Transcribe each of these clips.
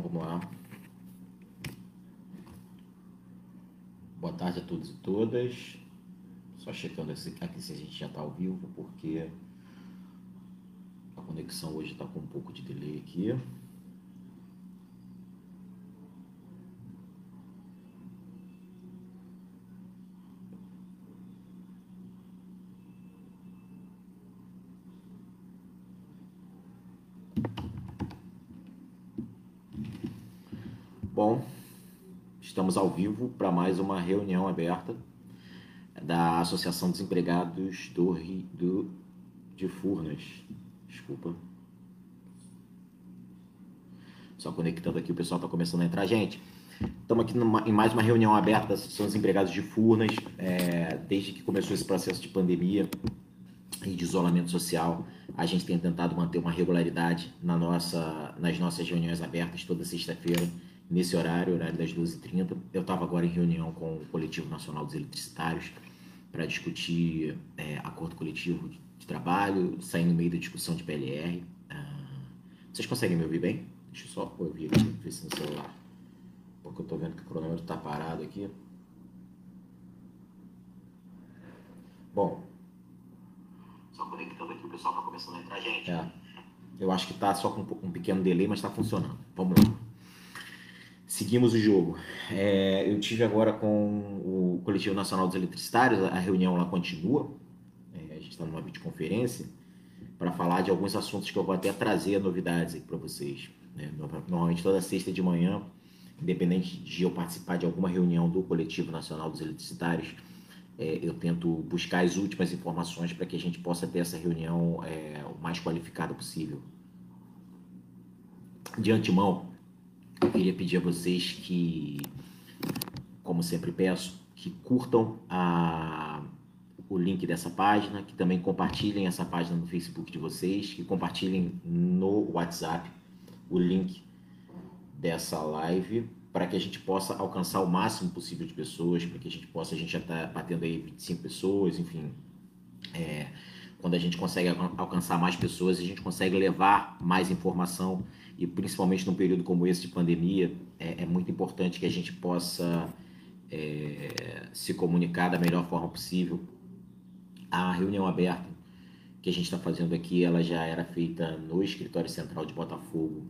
Então vamos lá. Boa tarde a todos e todas. Só checando aqui se a gente já está ao vivo, porque a conexão hoje está com um pouco de delay aqui. Bom, estamos ao vivo para mais uma reunião aberta da Associação dos Empregados do, do de Furnas. Desculpa. Só conectando aqui, o pessoal está começando a entrar. Gente, estamos aqui numa, em mais uma reunião aberta da Associação dos Empregados de Furnas. É, desde que começou esse processo de pandemia e de isolamento social, a gente tem tentado manter uma regularidade na nossa, nas nossas reuniões abertas toda sexta-feira nesse horário, horário das 12h30. Eu estava agora em reunião com o Coletivo Nacional dos Eletricitários para discutir é, acordo coletivo de, de, trabalho, sair no meio da discussão de PLR. Ah, vocês conseguem me ouvir bem? Deixa eu só ouvir aqui, ver se no celular. Porque eu estou vendo que o cronômetro está parado aqui. Bom. Só conectando aqui, o pessoal está começando a entrar, gente. É. Eu acho que está só com um pequeno delay, mas está funcionando. Vamos lá seguimos o jogo. É, eu tive agora com o Coletivo Nacional dos Eletricitários, a reunião lá continua, é, a gente está numa videoconferência, para falar de alguns assuntos que eu vou até trazer novidades para vocês. Né? Normalmente toda sexta de manhã, independente de eu participar de alguma reunião do Coletivo Nacional dos Eletricitários, é, eu tento buscar as últimas informações para que a gente possa ter essa reunião é, o mais qualificada possível. De antemão, eu queria pedir a vocês que, como sempre peço, que curtam a, o link dessa página, que também compartilhem essa página no Facebook de vocês, que compartilhem no WhatsApp o link dessa live para que a gente possa alcançar o máximo possível de pessoas, para que a gente possa, a gente já está batendo aí 25 pessoas, enfim, é, quando a gente consegue alcançar mais pessoas, a gente consegue levar mais informação e principalmente num período como esse de pandemia, é, é muito importante que a gente possa é, se comunicar da melhor forma possível. A reunião aberta que a gente está fazendo aqui, ela já era feita no escritório central de Botafogo,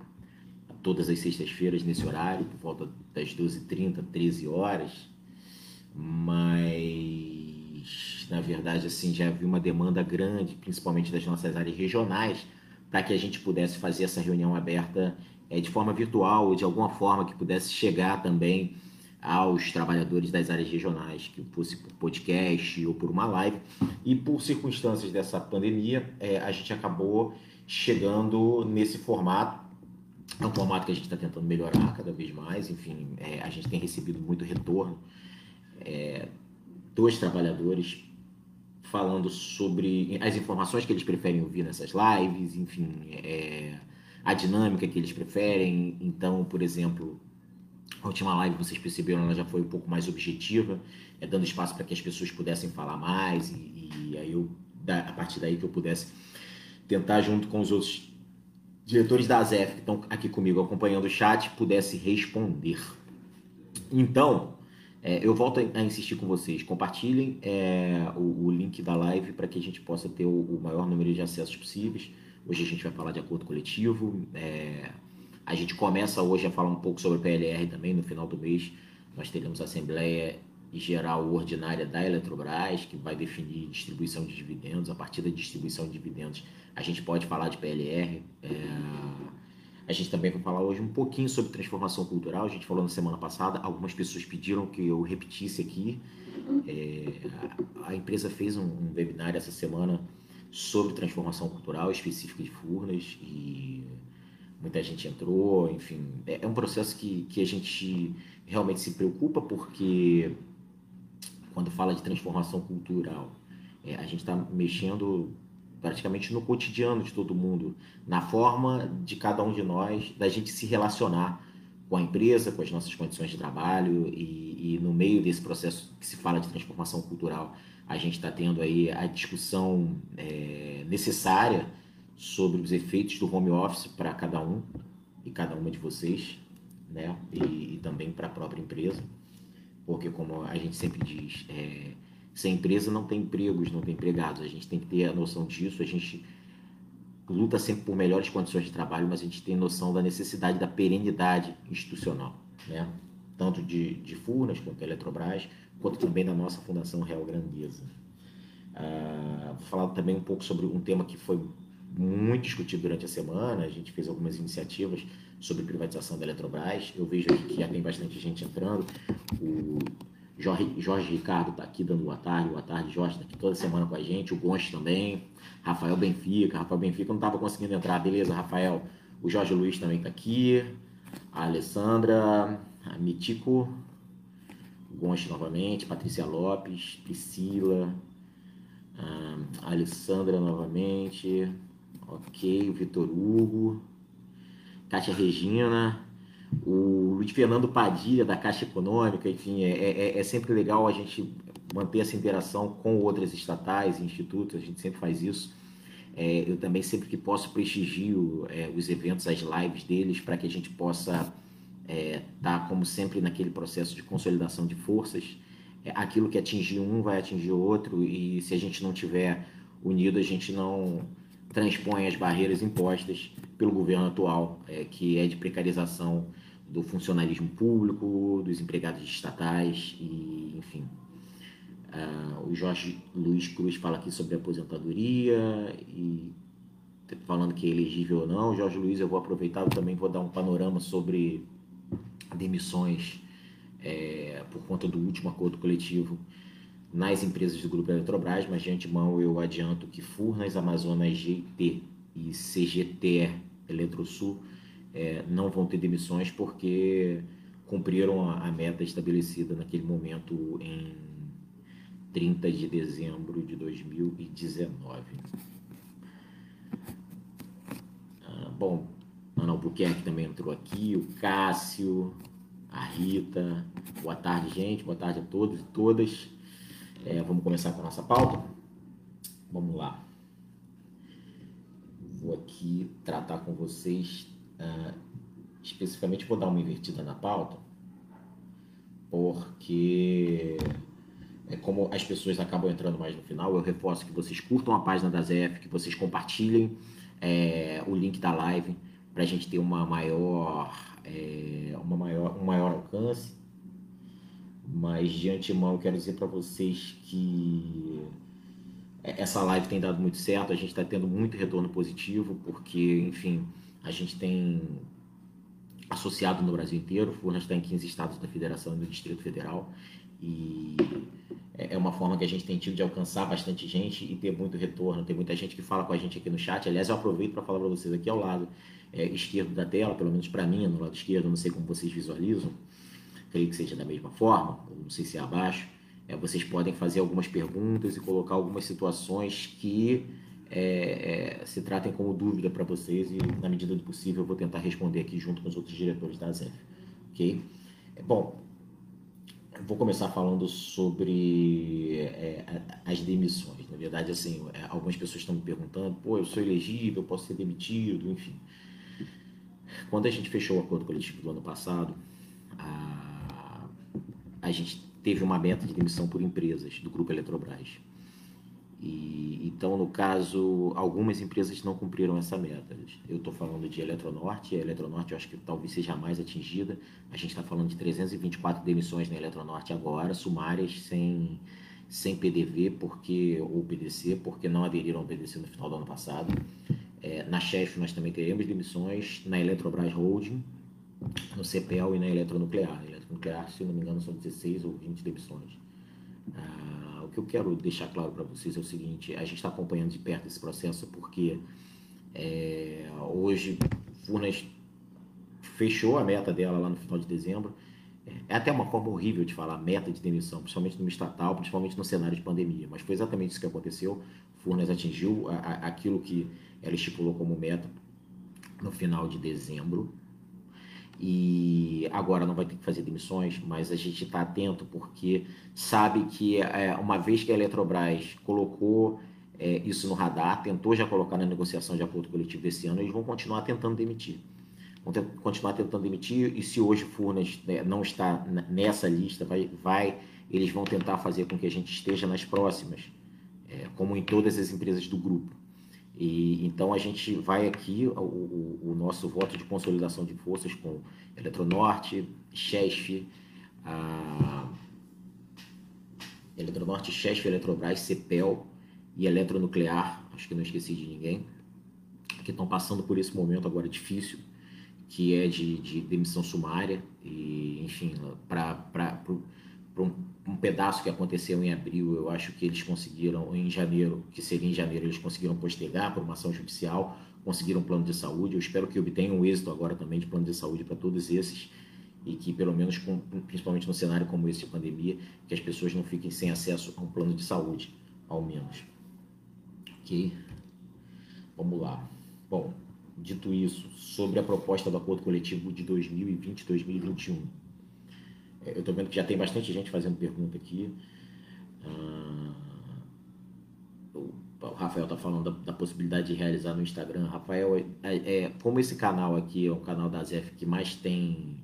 todas as sextas-feiras nesse horário, por volta das 12h30, 13 horas, mas na verdade assim já havia uma demanda grande, principalmente das nossas áreas regionais, para que a gente pudesse fazer essa reunião aberta é, de forma virtual ou de alguma forma que pudesse chegar também aos trabalhadores das áreas regionais, que fosse por podcast ou por uma live. E por circunstâncias dessa pandemia, é, a gente acabou chegando nesse formato. É um formato que a gente está tentando melhorar cada vez mais. Enfim, é, a gente tem recebido muito retorno é, dos trabalhadores falando sobre as informações que eles preferem ouvir nessas lives, enfim, é, a dinâmica que eles preferem. Então, por exemplo, a última live, vocês perceberam, ela já foi um pouco mais objetiva, é, dando espaço para que as pessoas pudessem falar mais e, e aí eu, a partir daí que eu pudesse tentar, junto com os outros diretores da ASEF que estão aqui comigo acompanhando o chat, pudesse responder. Então, é, eu volto a insistir com vocês. Compartilhem é, o, o, link da live para que a gente possa ter o, o, maior número de acessos possíveis. Hoje a gente vai falar de acordo coletivo. É, a gente começa hoje a falar um pouco sobre PLR também. No final do mês, nós teremos a Assembleia Geral Ordinária da Eletrobras, que vai definir distribuição de dividendos. A partir da distribuição de dividendos, a gente pode falar de PLR. É, a gente também vai falar hoje um pouquinho sobre transformação cultural. A gente falou na semana passada, algumas pessoas pediram que eu repetisse aqui. É, a empresa fez um, um webinar essa semana sobre transformação cultural específica de Furnas e muita gente entrou, enfim, é, é um processo que, que a gente realmente se preocupa porque quando fala de transformação cultural, é, a gente está mexendo praticamente no cotidiano de todo mundo, na forma de cada um de nós, da gente se relacionar com a empresa, com as nossas condições de trabalho e, e no meio desse processo que se fala de transformação cultural, a gente está tendo aí a discussão é, necessária sobre os efeitos do home office para cada um e cada uma de vocês. né? E, e também para a própria empresa, porque como a gente sempre diz, é, sem empresa não tem empregos, não tem empregados. A gente tem que ter a noção disso. A gente luta sempre por melhores condições de trabalho, mas a gente tem noção da necessidade da perenidade institucional, né? Tanto de, de Furnas quanto da Eletrobras, quanto também da nossa Fundação Real Grandeza. Ah, vou falar também um pouco sobre um tema que foi muito discutido durante a semana. A gente fez algumas iniciativas sobre privatização da Eletrobras. Eu vejo aqui que já tem bastante gente entrando. O Jorge, Jorge Ricardo está aqui dando boa tarde. Boa tarde, Jorge, está aqui toda semana com a gente. O Gonch também. Rafael Benfica. Rafael Benfica não estava conseguindo entrar. Beleza, Rafael. O Jorge Luiz também está aqui. A Alessandra. A Mitico. O Gonch novamente. Patrícia Lopes. Priscila. A Alessandra novamente. Ok. O Vitor Hugo. Kátia Regina, o Luiz Fernando Padilha, da Caixa Econômica, enfim, é, é, é, sempre legal a gente manter essa interação com outras estatais institutos, a gente sempre faz isso. É, eu também, sempre que posso, prestigio é, os eventos, as lives deles, para que a gente possa estar, é, tá, como sempre, naquele processo de consolidação de forças. É, aquilo que atingir um vai atingir outro, e se a gente não tiver unido, a gente não transpõe as barreiras impostas pelo governo atual, é, que é de precarização do funcionalismo público, dos empregados estatais e, enfim. Uh, o Jorge Luiz Cruz fala aqui sobre aposentadoria e falando que é elegível ou não. Jorge Luiz, eu vou aproveitar também vou dar um panorama sobre demissões é, por conta do último acordo coletivo nas empresas do Grupo Eletrobras, mas de antemão eu adianto que Furnas, Amazonas, GT e CGTE Eletrosul é, não vão ter demissões porque cumpriram a, a, meta estabelecida naquele momento em 30 de dezembro de 2019. Ah, bom, Ana Albuquerque também entrou aqui, o Cássio, a Rita. Boa tarde, gente. Boa tarde a todos e todas. É, vamos começar com a nossa pauta? Vamos lá. Vou aqui tratar com vocês, uh, especificamente vou dar uma invertida na pauta, porque é como as pessoas acabam entrando mais no final, eu reforço que vocês curtam a página da ZF, que vocês compartilhem é, o link da live para a gente ter uma maior, é, uma maior, um maior alcance. Mas de antemão quero dizer para vocês que essa live tem dado muito certo, a gente está tendo muito retorno positivo, porque, enfim, a gente tem associado no Brasil inteiro, Furnas está em 15 estados da federação e do Distrito Federal, e é uma forma que a gente tem tido de alcançar bastante gente e ter muito retorno. Tem muita gente que fala com a gente aqui no chat. Aliás, eu aproveito para falar para vocês aqui ao lado é, esquerdo da tela, pelo menos para mim, no lado esquerdo, não sei como vocês visualizam creio que seja da mesma forma, não sei se é abaixo, é, vocês podem fazer algumas perguntas e colocar algumas situações que é, é, se tratem como dúvida para vocês e, na medida do possível, eu vou tentar responder aqui junto com os outros diretores da ZEF. Ok? É, bom, vou começar falando sobre é, as demissões. Na verdade, assim, é, algumas pessoas estão me perguntando, pô, eu sou elegível, posso ser demitido, enfim. Quando a gente fechou o acordo coletivo do ano passado, a a gente teve uma meta de demissão por empresas do grupo Eletrobras. E, então, no caso, algumas empresas não cumpriram essa meta. Eu estou falando de Eletronorte, a Eletronorte eu acho que talvez seja mais atingida. A gente está falando de 324 demissões na Eletronorte agora, sumárias, sem, sem PDV porque, ou PDC, porque não aderiram ao PDC no final do ano passado. É, na Chef nós também teremos demissões, na Eletrobras Holding, no CPEL e na Eletronuclear nuclear, se não me engano, são 16 ou 20 demissões. Ah, que eu quero deixar claro para vocês é o seguinte: a gente está acompanhando de perto esse processo porque é, hoje Furnas fechou a meta dela lá no final de dezembro. É até uma forma horrível de falar meta de demissão, principalmente no estatal, principalmente no cenário de pandemia, mas foi exatamente isso que aconteceu. Furnas atingiu a, a, aquilo que ela estipulou como meta no final de dezembro e agora não vai ter que fazer demissões, mas a gente está atento porque sabe que é, uma vez que a Eletrobras colocou é, isso no radar, tentou já colocar na negociação de acordo coletivo esse ano, eles vão continuar tentando demitir. vão continuar tentando emitir, e se hoje Furnas né, não está nessa lista, vai, vai, eles vão tentar fazer com que a gente esteja nas próximas, é, como em todas as empresas do grupo. E, então a gente vai aqui, o, o, o, nosso voto de consolidação de forças com Eletronorte, Chesf, a Eletronorte, Chesf, Eletrobras, Cepel e Eletronuclear, acho que não esqueci de ninguém, que estão passando por esse momento agora difícil, que é de, de demissão sumária, e enfim, para um, um pedaço que aconteceu em abril, eu acho que eles conseguiram, em janeiro, que seria em janeiro, eles conseguiram postergar por uma ação judicial, conseguiram um plano de saúde. Eu espero que obtenham um êxito agora também de plano de saúde para todos esses e que pelo menos, com, principalmente no cenário como esse de pandemia, que as pessoas não fiquem sem acesso a um plano de saúde, ao menos. Ok? Vamos lá. Bom, dito isso, sobre a proposta do acordo coletivo de 2020-2021. É, eu estou vendo que já tem bastante gente fazendo pergunta aqui. Ah, o Rafael está falando da, da, possibilidade de realizar no Instagram. Rafael, é, é, como esse canal aqui é o canal da ZF que mais tem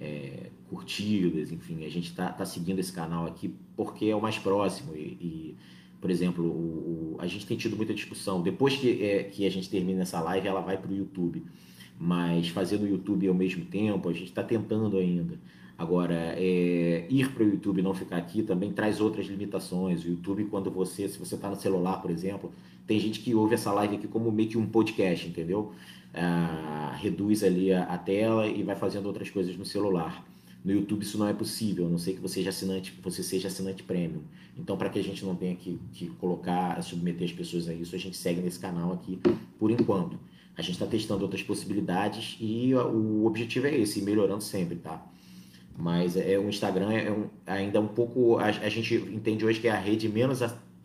é, curtidas, enfim, a gente está tá seguindo esse canal aqui porque é o mais próximo. E, e por exemplo, o, o, a gente tem tido muita discussão. Depois que, é, que a gente termina essa live, ela vai para o YouTube. Mas fazer no YouTube ao mesmo tempo, a gente está tentando ainda. Agora, é, ir para o YouTube e não ficar aqui também traz outras limitações. O YouTube, quando você, se você está no celular, por exemplo, tem gente que ouve essa live aqui como meio que um podcast, entendeu? Ah, reduz ali a, a, tela e vai fazendo outras coisas no celular. No YouTube isso não é possível, a não ser que você seja assinante, você seja assinante premium. Então, para que a gente não tenha que, que colocar, submeter as pessoas a isso, a gente segue nesse canal aqui por enquanto. A gente está testando outras possibilidades e o objetivo é esse, melhorando sempre, tá? Mas é, o Instagram é um, ainda um pouco. A, a, gente entende hoje que é a rede menos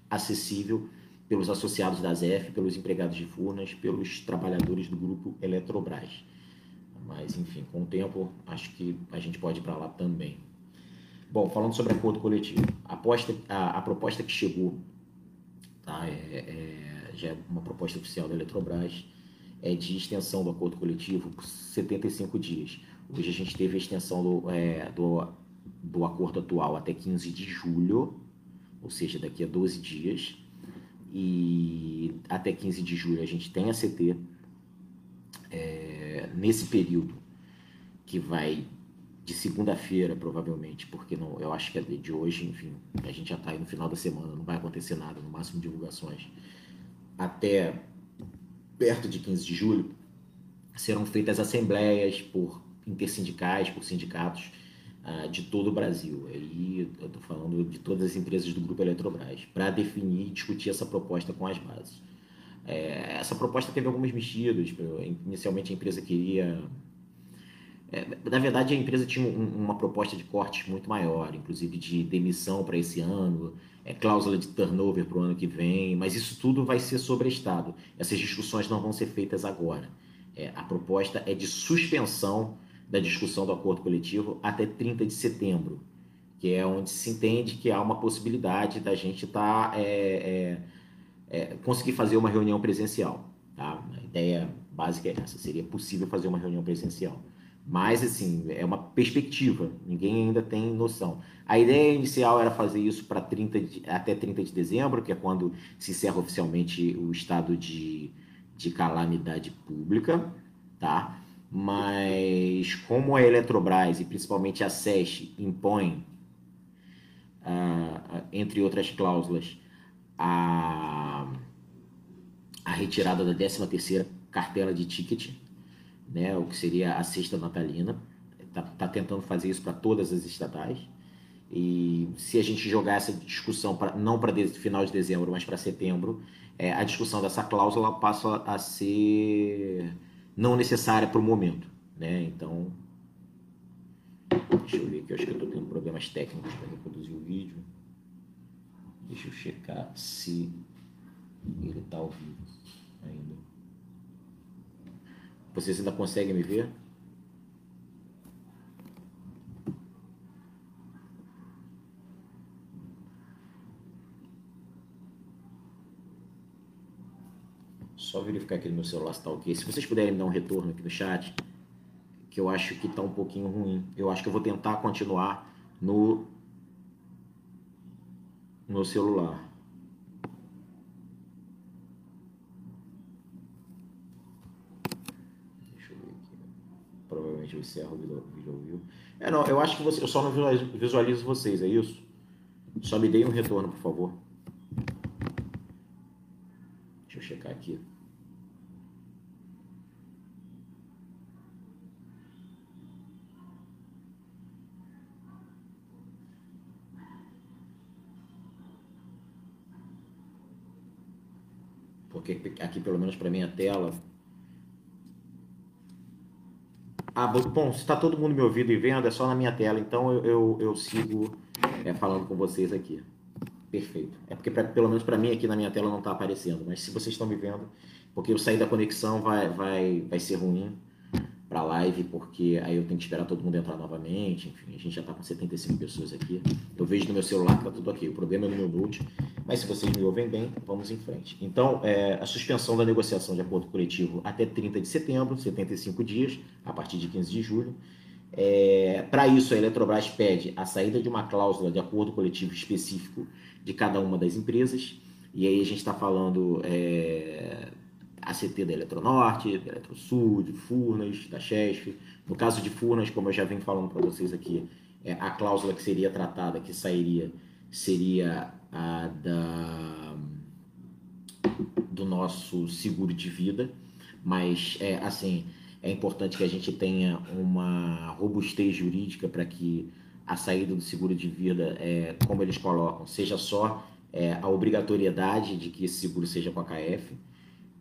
acessível pelos associados da ZF, pelos empregados de Furnas, pelos trabalhadores do grupo Eletrobras. Mas, enfim, com o tempo, acho que a gente pode ir para lá também. Bom, falando sobre acordo coletivo, a, a, a proposta que chegou, tá, é, é, já é uma proposta oficial da Eletrobras, é de extensão do acordo coletivo por 75 dias. Hoje a gente teve a extensão do, é, do, do acordo atual até 15 de julho, ou seja, daqui a 12 dias. E até 15 de julho a gente tem a CT. É, nesse período, que vai de segunda-feira, provavelmente, porque não, eu acho que é de hoje, enfim, a gente já está aí no final da semana, não vai acontecer nada, no máximo divulgações. Até perto de 15 de julho, serão feitas assembleias por intersindicais, por sindicatos uh, de todo o Brasil. Aí eu estou falando de todas as empresas do Grupo Eletrobras, para definir e discutir essa proposta com as bases. É, essa proposta teve algumas mexidas. Inicialmente a empresa queria. É, na verdade, a empresa tinha um, uma proposta de cortes muito maior, inclusive de demissão para esse ano, é, cláusula de turnover para o ano que vem, mas isso tudo vai ser sobre Estado. Essas discussões não vão ser feitas agora. É, a proposta é de suspensão da discussão do acordo coletivo até 30 de setembro, que é onde se entende que há uma possibilidade da gente tá, é, é, é, conseguir fazer uma reunião presencial. Tá? A ideia básica é essa: seria possível fazer uma reunião presencial. Mas, assim, é uma perspectiva, ninguém ainda tem noção. A ideia inicial era fazer isso para 30 de, até 30 de dezembro, que é quando se encerra oficialmente o estado de, de calamidade pública, tá? Mas como a Eletrobras e principalmente a SES impõem, uh, entre outras cláusulas, a, a retirada da 13ª cartela de ticket, né, o que seria a sexta natalina, está tá tentando fazer isso para todas as estatais, e se a gente jogar essa discussão pra, não para final de dezembro, mas para setembro, é, a discussão dessa cláusula passa a ser não necessária para o momento. Né? Então, deixa eu ver aqui, eu acho que eu estou tendo problemas técnicos para reproduzir o vídeo. Deixa eu checar se ele está ao vivo ainda. Vocês ainda conseguem me ver? Só verificar aqui no meu celular se está ok. Se vocês puderem dar um retorno aqui no chat, que eu acho que está um pouquinho ruim. Eu acho que eu vou tentar continuar no no celular. Provavelmente eu encerro o vídeo ao vivo. É, não, eu acho que você, eu só não visualizo vocês, é isso? Só me deem um retorno, por favor. Deixa eu checar aqui. Porque aqui, pelo menos para minha tela. Ah, bom, se está todo mundo me ouvindo e vendo, é só na minha tela, então eu, eu, eu sigo é, falando com vocês aqui. Perfeito. É porque, pra, pelo menos para mim, aqui na minha tela não está aparecendo. Mas se vocês estão me vendo, porque eu sair da conexão vai, vai, vai ser ruim para live, porque aí eu tenho que esperar todo mundo entrar novamente. Enfim, a gente já está com 75 pessoas aqui. Eu vejo no meu celular que está tudo ok. O problema é no meu note. Mas se vocês me ouvem bem, vamos em frente. Então, é, a suspensão da negociação de acordo coletivo até 30 de setembro, 75 dias, a partir de 15 de julho. É, Para isso, a Eletrobras pede a saída de uma cláusula de acordo coletivo específico de cada uma das empresas. E aí a gente está falando é, ACT da Eletronorte, da Eletrosul, de Furnas, da Chesf. No caso de Furnas, como eu já venho falando para vocês aqui, é, a cláusula que seria tratada, que sairia, seria a da, do nosso seguro de vida. Mas, é, assim, é importante que a gente tenha uma robustez jurídica para que a saída do seguro de vida, é, como eles colocam, seja só é, a obrigatoriedade de que esse seguro seja com a KF,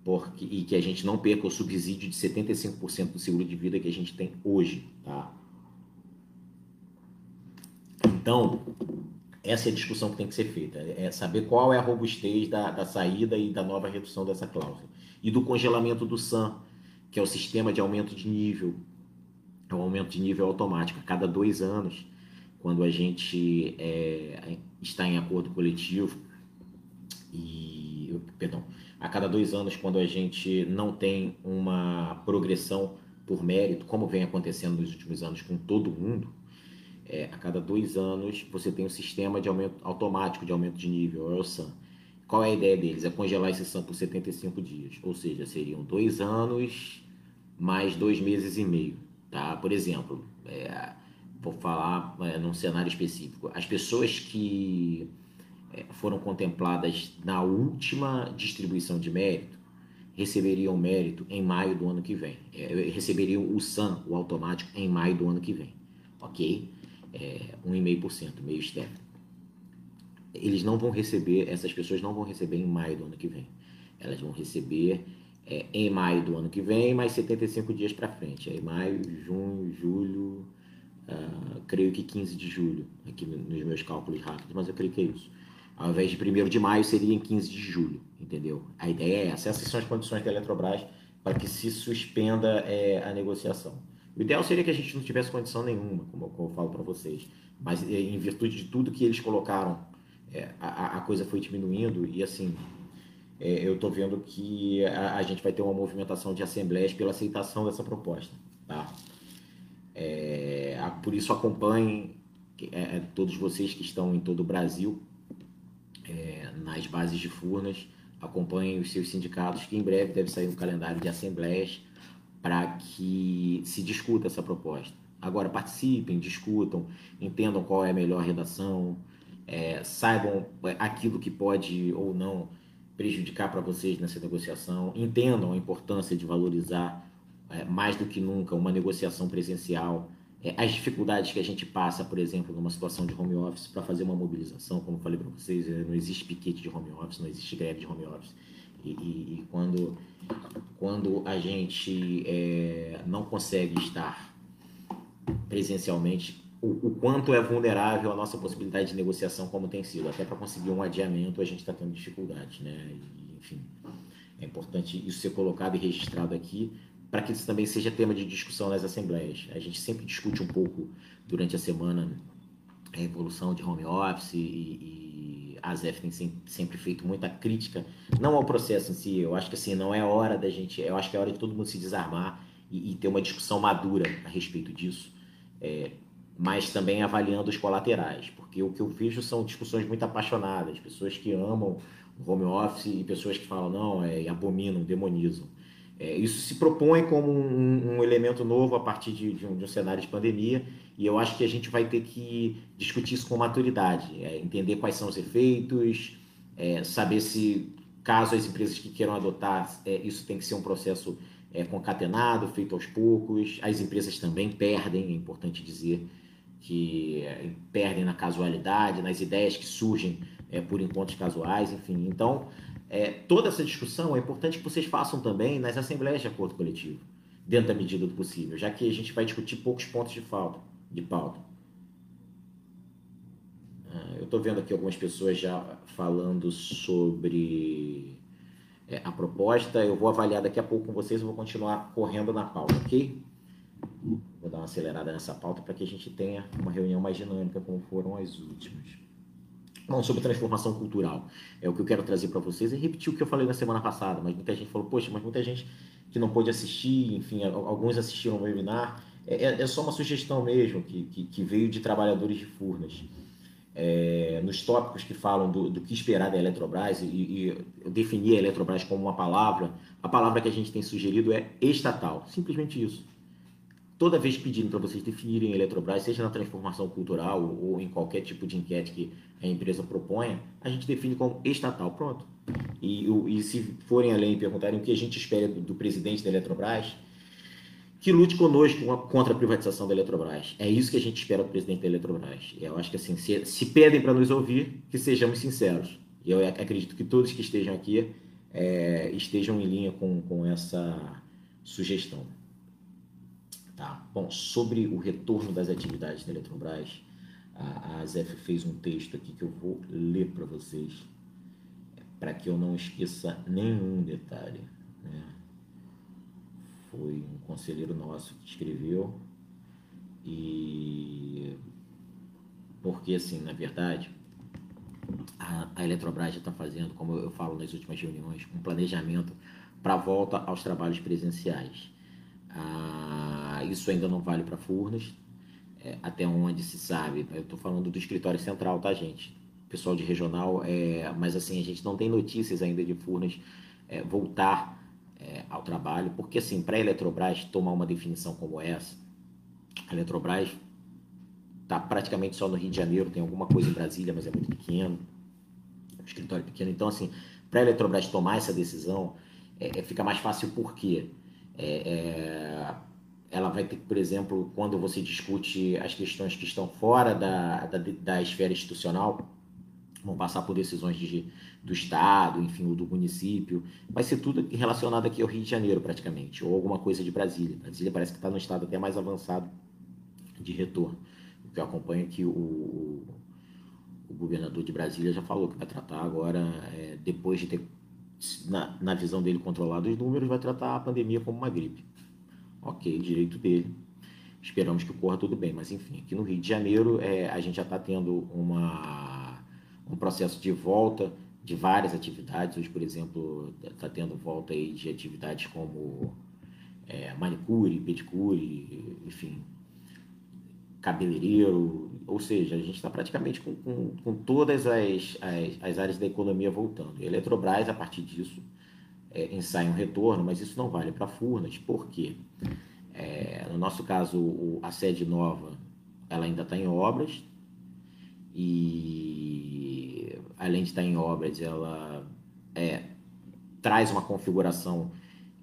porque, e que a gente não perca o subsídio de 75% do seguro de vida que a gente tem hoje. Tá? Então, essa é a discussão que tem que ser feita, é saber qual é a robustez da, da saída e da nova redução dessa cláusula. E do congelamento do SAM, que é o sistema de aumento de nível, é um aumento de nível automático. A cada dois anos, quando a gente é, está em acordo coletivo, e, perdão, a cada dois anos, quando a gente não tem uma progressão por mérito, como vem acontecendo nos últimos anos com todo mundo, é, a cada dois anos você tem um sistema de aumento automático de aumento de nível, é o SAM. Qual é a ideia deles? É congelar esse SAM por 75 dias, ou seja, seriam dois anos mais dois meses e meio. Tá? Por exemplo, é, vou falar é, num cenário específico. As pessoas que foram contempladas na última distribuição de mérito receberiam mérito em maio do ano que vem. É, receberiam o SAM, o automático, em maio do ano que vem. Ok? é, 1,5%, meio externo. Eles não vão receber, essas pessoas não vão receber em maio do ano que vem. Elas vão receber é, em maio do ano que vem, mais 75 dias para frente. Aí maio, junho, julho, uh, creio que 15 de julho, aqui nos meus cálculos rápidos, mas eu creio que é isso. Ao invés de 1 de maio, seria em 15 de julho, entendeu? A ideia é essa. Essas são as condições da Eletrobras para que se suspenda é, a negociação. O ideal seria que a gente não tivesse condição nenhuma, como, como eu falo para vocês. Mas é, em virtude de tudo que eles colocaram, é, a, a, coisa foi diminuindo e assim, é, eu estou vendo que a, a, gente vai ter uma movimentação de assembleias pela aceitação dessa proposta. Tá? É, por isso acompanhem é, é, todos vocês que estão em todo o Brasil, nas bases de Furnas, acompanhem os seus sindicatos, que em breve deve sair um calendário de assembleias para que se discuta essa proposta. Agora, participem, discutam, entendam qual é a melhor redação, é, saibam é, aquilo que pode ou não prejudicar para vocês nessa negociação, entendam a importância de valorizar é, mais do que nunca uma negociação presencial, é, as dificuldades que a gente passa, por exemplo, numa situação de home office para fazer uma mobilização, como falei para vocês, é, não existe piquete de home office, não existe greve de home office. E, e, e quando, quando a gente é, não consegue estar presencialmente, o, o, quanto é vulnerável a nossa possibilidade de negociação, como tem sido. Até para conseguir um adiamento, a gente está tendo dificuldade. Né? E, enfim, é importante isso ser colocado e registrado aqui, para que isso também seja tema de discussão nas assembleias. A gente sempre discute um pouco durante a semana a evolução de home office e, a ZF tem sempre feito muita crítica, não ao processo em si, eu acho que assim, não é hora da gente, eu acho que é hora de todo mundo se desarmar e, e ter uma discussão madura a respeito disso, é, mas também avaliando os colaterais, porque o que eu vejo são discussões muito apaixonadas, pessoas que amam o home office e pessoas que falam, não, é, abominam, demonizam. É, isso se propõe como um, um, elemento novo a partir de, de, um, de, um, cenário de pandemia, e eu acho que a gente vai ter que discutir isso com maturidade, é, entender quais são os efeitos, é, saber se, caso as empresas que queiram adotar, é, isso tem que ser um processo é, concatenado, feito aos poucos. As empresas também perdem, é importante dizer que é, perdem na casualidade, nas ideias que surgem por encontros casuais, enfim. Então, é, toda essa discussão é importante que vocês façam também nas assembleias de acordo coletivo, dentro da medida do possível, já que a gente vai discutir poucos pontos de falta, de pauta. Ah, eu estou vendo aqui algumas pessoas já falando sobre é, a proposta. Eu vou avaliar daqui a pouco com vocês. Eu vou continuar correndo na pauta, ok? Vou dar uma acelerada nessa pauta para que a gente tenha uma reunião mais dinâmica, como foram as últimas. Bom, sobre transformação cultural. É o que eu quero trazer para vocês e repetir o que eu falei na semana passada, mas muita gente falou, poxa, mas muita gente que não pôde assistir, enfim, alguns assistiram o webinar. É, é, é só uma sugestão mesmo, que, que, que veio de trabalhadores de Furnas. É, nos tópicos que falam do, do, que esperar da Eletrobras, e, e eu defini a Eletrobras como uma palavra, a palavra que a gente tem sugerido é estatal, simplesmente isso toda vez pedindo para vocês definirem a Eletrobras, seja na transformação cultural ou, em qualquer tipo de enquete que a empresa proponha, a gente define como estatal, pronto. E, e se forem além e perguntarem o que a gente espera do, do presidente da Eletrobras, que lute conosco contra a privatização da Eletrobras. É isso que a gente espera do presidente da Eletrobras. Eu acho que assim, se, se pedem para nos ouvir, que sejamos sinceros. E eu acredito que todos que estejam aqui é, estejam em linha com, com essa sugestão. Tá? Bom, sobre o retorno das atividades da Eletrobras, a, a fez um texto aqui que eu vou ler para vocês, para que eu não esqueça nenhum detalhe. Né? Foi um conselheiro nosso que escreveu, e porque, assim, na verdade, a, a Eletrobras já está fazendo, como eu falo nas últimas reuniões, um planejamento para a volta aos trabalhos presenciais. Ah, isso ainda não vale para Furnas, é, até onde se sabe. Eu estou falando do escritório central, tá, gente? Pessoal de regional, é, mas assim, a gente não tem notícias ainda de Furnas é, voltar é, ao trabalho, porque assim, para a Eletrobras tomar uma definição como essa, a Eletrobras está praticamente só no Rio de Janeiro, tem alguma coisa em Brasília, mas é muito pequeno, o escritório pequeno. Então, assim, para a Eletrobras tomar essa decisão, é, é, fica mais fácil por quê? É, ela vai ter, por exemplo, quando você discute as questões que estão fora da, da, da esfera institucional, vão passar por decisões de, do Estado, enfim, ou do município. Vai ser tudo relacionado aqui ao Rio de Janeiro, praticamente, ou alguma coisa de Brasília. Brasília parece que está no estado até mais avançado de retorno. O que eu acompanho é que o, o governador de Brasília já falou que vai tratar agora, é, depois de ter na, na visão dele, controlado os números, vai tratar a pandemia como uma gripe. Ok, direito dele. Esperamos que corra tudo bem, mas enfim, aqui no Rio de Janeiro é, a gente já está tendo uma, um processo de volta de várias atividades. Hoje, por exemplo, está tendo volta aí de atividades como é, manicure, pedicure, enfim, cabeleireiro, ou seja, a gente está praticamente com, com, com, todas as, as, as, áreas da economia voltando. E a Eletrobras, a partir disso, é, ensaia um retorno, mas isso não vale para Furnas, por quê? É, no nosso caso, o, a sede nova ela ainda está em obras e, além de estar tá em obras, ela é, traz uma configuração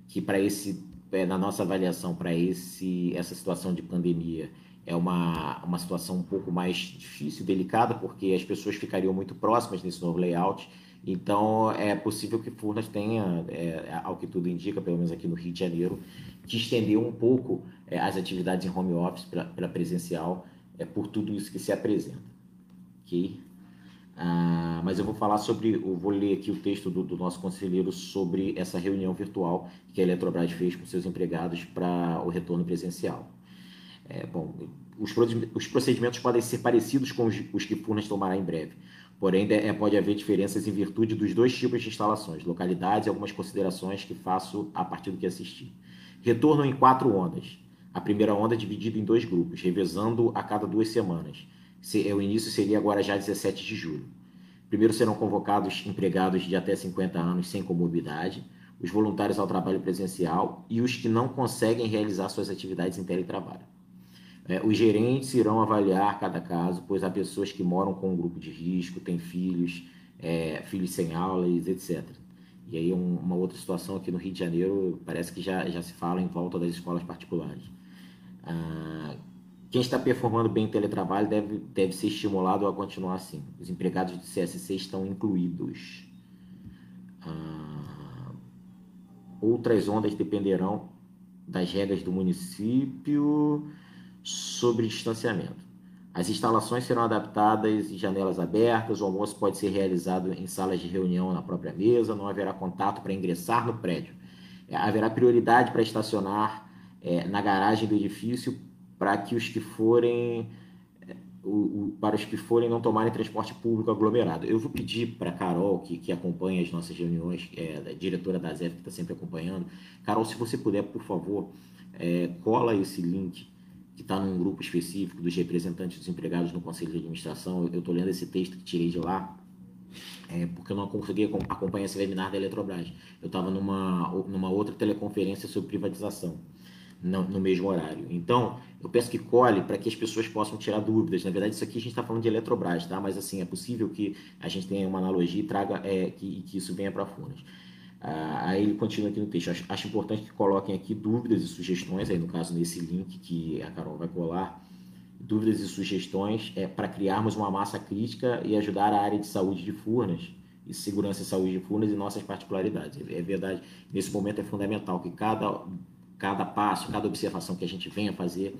que, para esse, é, na nossa avaliação, para esse essa situação de pandemia, é uma, uma situação um pouco mais difícil, delicada, porque as pessoas ficariam muito próximas nesse novo layout. Então, é possível que Furnas tenha, é, ao que tudo indica, pelo menos aqui no Rio de Janeiro, que estendeu um pouco é, as atividades em home office para presencial, é, por tudo isso que se apresenta. Ok? Ah, mas eu vou falar sobre, eu vou ler aqui o texto do, do, nosso conselheiro sobre essa reunião virtual que a Eletrobras fez com seus empregados para o retorno presencial. É, bom, os, os, procedimentos podem ser parecidos com os, os que Furnas tomará em breve, porém é, pode haver diferenças em virtude dos dois tipos de instalações, localidades e algumas considerações que faço a partir do que assisti. Retorno em quatro ondas. A primeira onda é dividida em dois grupos, revezando a cada duas semanas. É, o início seria agora já 17 de julho. Primeiro serão convocados empregados de até 50 anos sem comorbidade, os voluntários ao trabalho presencial e os que não conseguem realizar suas atividades em teletrabalho. É, os gerentes irão avaliar cada caso, pois há pessoas que moram com um grupo de risco, têm filhos, é, filhos sem aulas, etc. E aí um, uma outra situação aqui no Rio de Janeiro parece que já, já se fala em volta das escolas particulares. Ah, quem está performando bem em teletrabalho deve, deve ser estimulado a continuar assim. Os empregados do CSC estão incluídos. Ah, outras ondas dependerão das regras do município sobre distanciamento. As instalações serão adaptadas em janelas abertas, o almoço pode ser realizado em salas de reunião na própria mesa, não haverá contato para ingressar no prédio. É, haverá prioridade para estacionar é, na garagem do edifício para que os que forem é, o, o, para os que forem não tomarem transporte público aglomerado. Eu vou pedir para a Carol, que, que acompanha as nossas reuniões, é, a diretora da ZEF, que está sempre acompanhando. Carol, se você puder, por favor, é, cola esse link que está num grupo específico dos representantes dos empregados no Conselho de Administração. Eu estou lendo esse texto que tirei de lá, é, porque eu não consegui acompanhar esse webinar da Eletrobras. Eu estava numa, numa outra teleconferência sobre privatização, no, no mesmo horário. Então, eu peço que cole para que as pessoas possam tirar dúvidas. Na verdade, isso aqui a gente está falando de Eletrobras, tá? mas assim, é possível que a gente tenha uma analogia e traga é, que, que isso venha para Furnas. Ah, aí ele continua aqui no texto. Acho, acho, importante que coloquem aqui dúvidas e sugestões, aí no caso nesse link que a Carol vai colar, dúvidas e sugestões é, para criarmos uma massa crítica e ajudar a área de saúde de Furnas, e segurança e saúde de Furnas e nossas particularidades. É, é verdade, nesse momento é fundamental que cada, cada passo, cada observação que a gente venha fazer,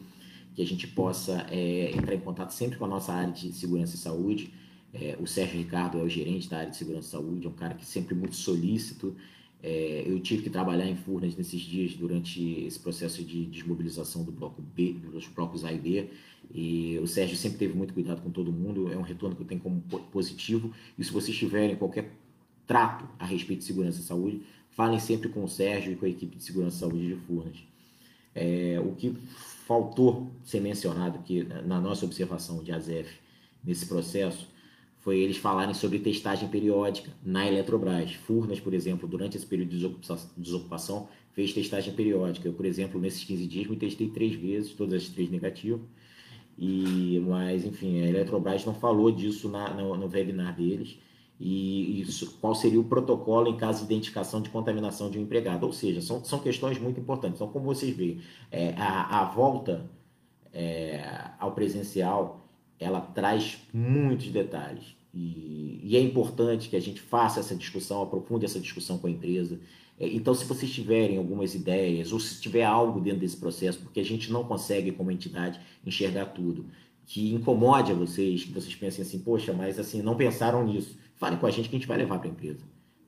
que a gente possa é, entrar em contato sempre com a nossa área de segurança e saúde, é, o Sérgio Ricardo é o gerente da área de segurança e saúde, é um cara que sempre muito solícito. É, eu tive que trabalhar em Furnas nesses dias durante esse processo de desmobilização do bloco B, dos blocos A e B. E o Sérgio sempre teve muito cuidado com todo mundo, é um retorno que eu tenho como positivo. E se vocês tiverem qualquer trato a respeito de segurança e saúde, falem sempre com o Sérgio e com a equipe de segurança e saúde de Furnas. É, o que faltou ser mencionado aqui na nossa observação de ASEF nesse processo foi eles falarem sobre testagem periódica na Eletrobras. Furnas, por exemplo, durante esse período de desocupação, fez testagem periódica. Eu, por exemplo, nesses 15 dias me testei três vezes, todas as três negativas. E, mas, enfim, a Eletrobras não falou disso na, no, no webinar deles. E isso, qual seria o protocolo em caso de identificação de contaminação de um empregado. Ou seja, são, são questões muito importantes. Então, como vocês veem, é, a, a volta é, ao presencial ela traz muitos detalhes. E, e, é importante que a gente faça essa discussão, aprofunde essa discussão com a empresa. É, então, se vocês tiverem algumas ideias, ou se tiver algo dentro desse processo, porque a gente não consegue, como entidade, enxergar tudo, que incomode a vocês, que vocês pensem assim, poxa, mas assim, não pensaram nisso, falem com a gente que a gente vai levar para a empresa.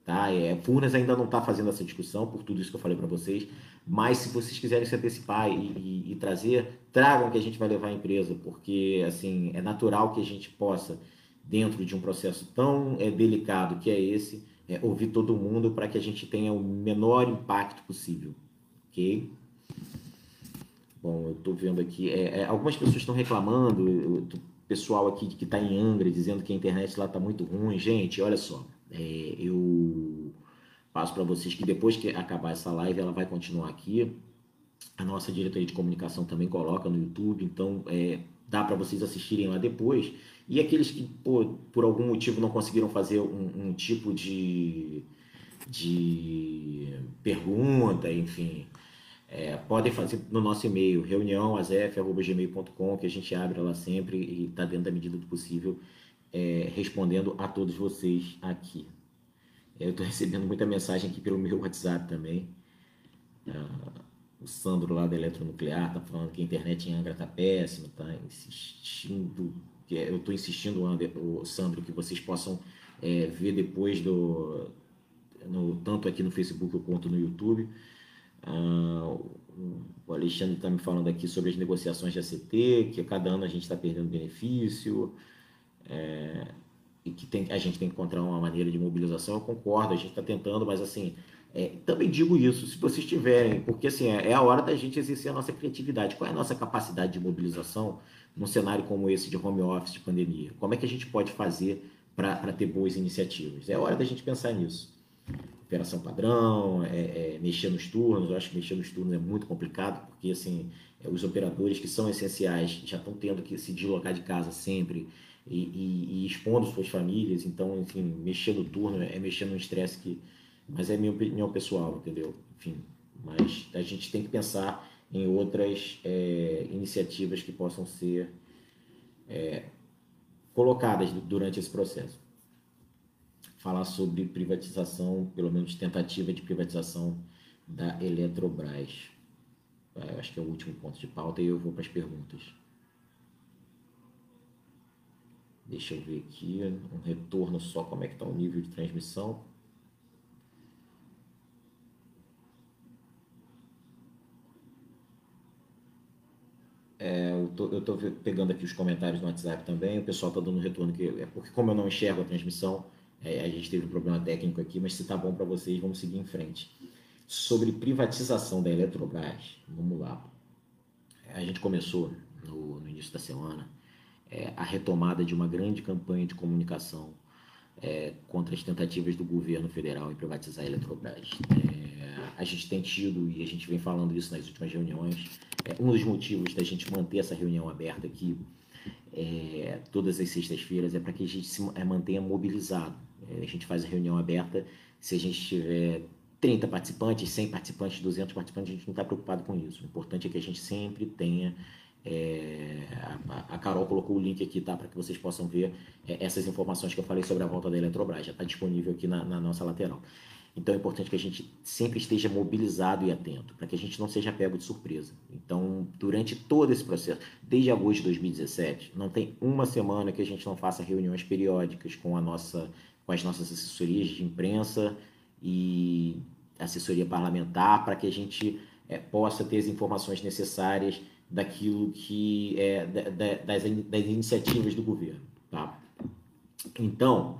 Tá? É, Furnas ainda não está fazendo essa discussão, por tudo isso que eu falei para vocês, mas se vocês quiserem se antecipar e, e, e, trazer, tragam que a gente vai levar a empresa, porque assim é natural que a gente possa, dentro de um processo tão é, delicado que é esse, é, ouvir todo mundo para que a gente tenha o menor impacto possível. Ok? Bom, eu estou vendo aqui, é, é, algumas pessoas estão reclamando, o pessoal aqui que está em Angra dizendo que a internet lá está muito ruim. Gente, olha só é, eu passo para vocês que depois que acabar essa live, ela vai continuar aqui. A nossa diretoria de comunicação também coloca no YouTube, então é, dá para vocês assistirem lá depois. E aqueles que por, por algum motivo não conseguiram fazer um, um tipo de, de pergunta, enfim, é, podem fazer no nosso e-mail, reuniãoazf.gmail.com, que a gente abre lá sempre e está dentro da medida do possível é, respondendo a todos vocês aqui. Eu estou recebendo muita mensagem aqui pelo meu WhatsApp também. Uh, o Sandro lá da Eletronuclear está falando que a internet em Angra está péssima, está insistindo. É, eu estou insistindo, o Sandro, que vocês possam é, ver depois do. No, tanto aqui no Facebook quanto no YouTube. Uh, o Alexandre está me falando aqui sobre as negociações de ACT, que a cada ano a gente está perdendo benefício é, e que tem, a gente tem que encontrar uma maneira de mobilização. Eu concordo, a gente está tentando, mas assim, É, também digo isso, se vocês tiverem, porque assim, é, é a hora da gente exercer a nossa criatividade. Qual é a nossa capacidade de mobilização num cenário como esse de home office, de pandemia? Como é que a gente pode fazer para ter boas iniciativas? É hora da gente pensar nisso. Operação padrão, é, é, mexer nos turnos, eu acho que mexer nos turnos é muito complicado, porque assim, é, os operadores que são essenciais já estão tendo que se deslocar de casa sempre e, e, e expondo suas famílias, então, enfim, mexer no turno é mexer num estresse que mas é minha opinião pessoal, entendeu? Enfim, mas a gente tem que pensar em outras é, iniciativas que possam ser é, colocadas durante esse processo. Falar sobre privatização, pelo menos tentativa de privatização da Eletrobras. Eu acho que é o último ponto de pauta e eu vou para as perguntas. Deixa eu ver aqui, um retorno só, como é que está o nível de transmissão. É, eu, tô pegando aqui os comentários no WhatsApp também, o pessoal está dando retorno, que é porque como eu não enxergo a transmissão, é, a gente teve um problema técnico aqui, mas se tá bom para vocês, vamos seguir em frente. Sobre privatização da Eletrobras, vamos lá. A gente começou no, no início da semana é, a retomada de uma grande campanha de comunicação é, contra as tentativas do governo federal em privatizar a Eletrobras. É, a gente tem tido, e a gente vem falando isso nas últimas reuniões, é, um dos motivos da gente manter essa reunião aberta aqui é, todas as sextas-feiras é para que a gente se é, mantenha mobilizado. É, a gente faz a reunião aberta, se a gente tiver 30 participantes, 100 participantes, 200 participantes, a gente não está preocupado com isso. O importante é que a gente sempre tenha é, a, Carol colocou o link aqui, tá? Para que vocês possam ver é, essas informações que eu falei sobre a volta da Eletrobras. Já está disponível aqui na, na, nossa lateral. Então é importante que a gente sempre esteja mobilizado e atento, para que a gente não seja pego de surpresa. Então, durante todo esse processo, desde agosto de 2017, não tem uma semana que a gente não faça reuniões periódicas com, a nossa, com as nossas assessorias de imprensa e assessoria parlamentar, para que a gente é, possa ter as informações necessárias daquilo que é da, da, das, das iniciativas do governo, tá? Então,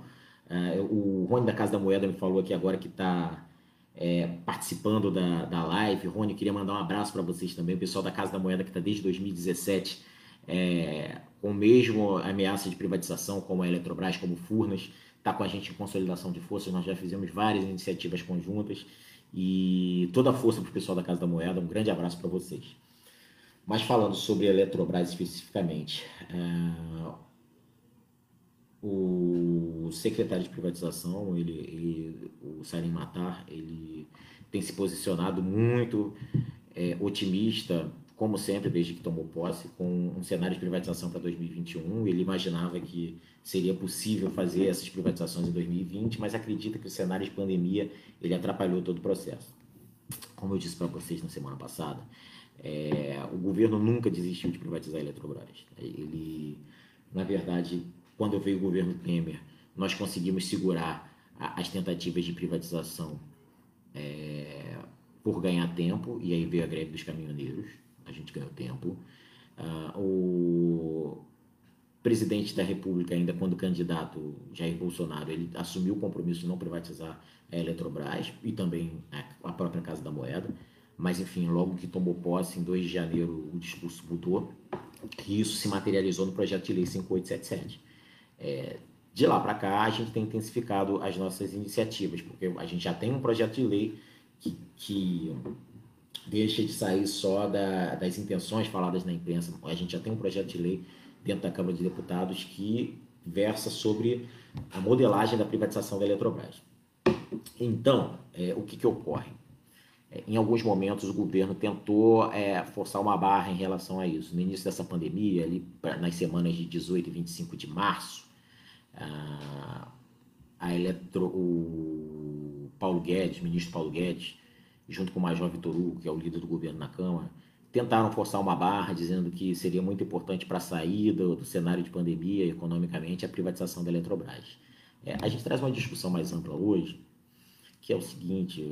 uh, o Rony da Casa da Moeda me falou aqui agora que está é, participando da, da live. Rony, queria mandar um abraço para vocês também, o pessoal da Casa da Moeda que está desde 2017 é, com o mesmo ameaça de privatização como a Eletrobras, como Furnas, está com a gente em consolidação de forças. Nós já fizemos várias iniciativas conjuntas e toda a força para o pessoal da Casa da Moeda. Um grande abraço para vocês. Mas falando sobre a Eletrobras especificamente, uh, o secretário de privatização, ele, ele, o Salim Matar, ele tem se posicionado muito é, otimista, como sempre, desde que tomou posse, com um cenário de privatização para 2021. Ele imaginava que seria possível fazer essas privatizações em 2020, mas acredita que o cenário de pandemia ele atrapalhou todo o processo. Como eu disse para vocês na semana passada, é, o governo nunca desistiu de privatizar a Eletrobras. Ele, na verdade, quando veio o governo Temer, nós conseguimos segurar a, as tentativas de privatização é, por ganhar tempo, e aí veio a greve dos caminhoneiros, a gente ganhou tempo. Uh, o presidente da República, ainda quando candidato Jair Bolsonaro, ele assumiu o compromisso de não privatizar a Eletrobras e também a própria Casa da Moeda. Mas, enfim, logo que tomou posse, em 2 de janeiro, o discurso mudou e isso se materializou no projeto de lei 5877. É, de lá para cá, a gente tem intensificado as nossas iniciativas, porque a gente já tem um projeto de lei que, que deixa de sair só da, das intenções faladas na imprensa. A gente já tem um projeto de lei dentro da Câmara de Deputados que versa sobre a modelagem da privatização da Eletrobras. Então, é, o que, que ocorre? Em alguns momentos o governo tentou é, forçar uma barra em relação a isso. No início dessa pandemia, ali nas semanas de 18 e 25 de março, a, a eletro, o Paulo Guedes, ministro Paulo Guedes, junto com o Major Vitor Hugo, que é o líder do governo na Câmara, tentaram forçar uma barra, dizendo que seria muito importante para a saída do, cenário de pandemia economicamente a privatização da Eletrobras. É, a gente traz uma discussão mais ampla hoje, que é o seguinte: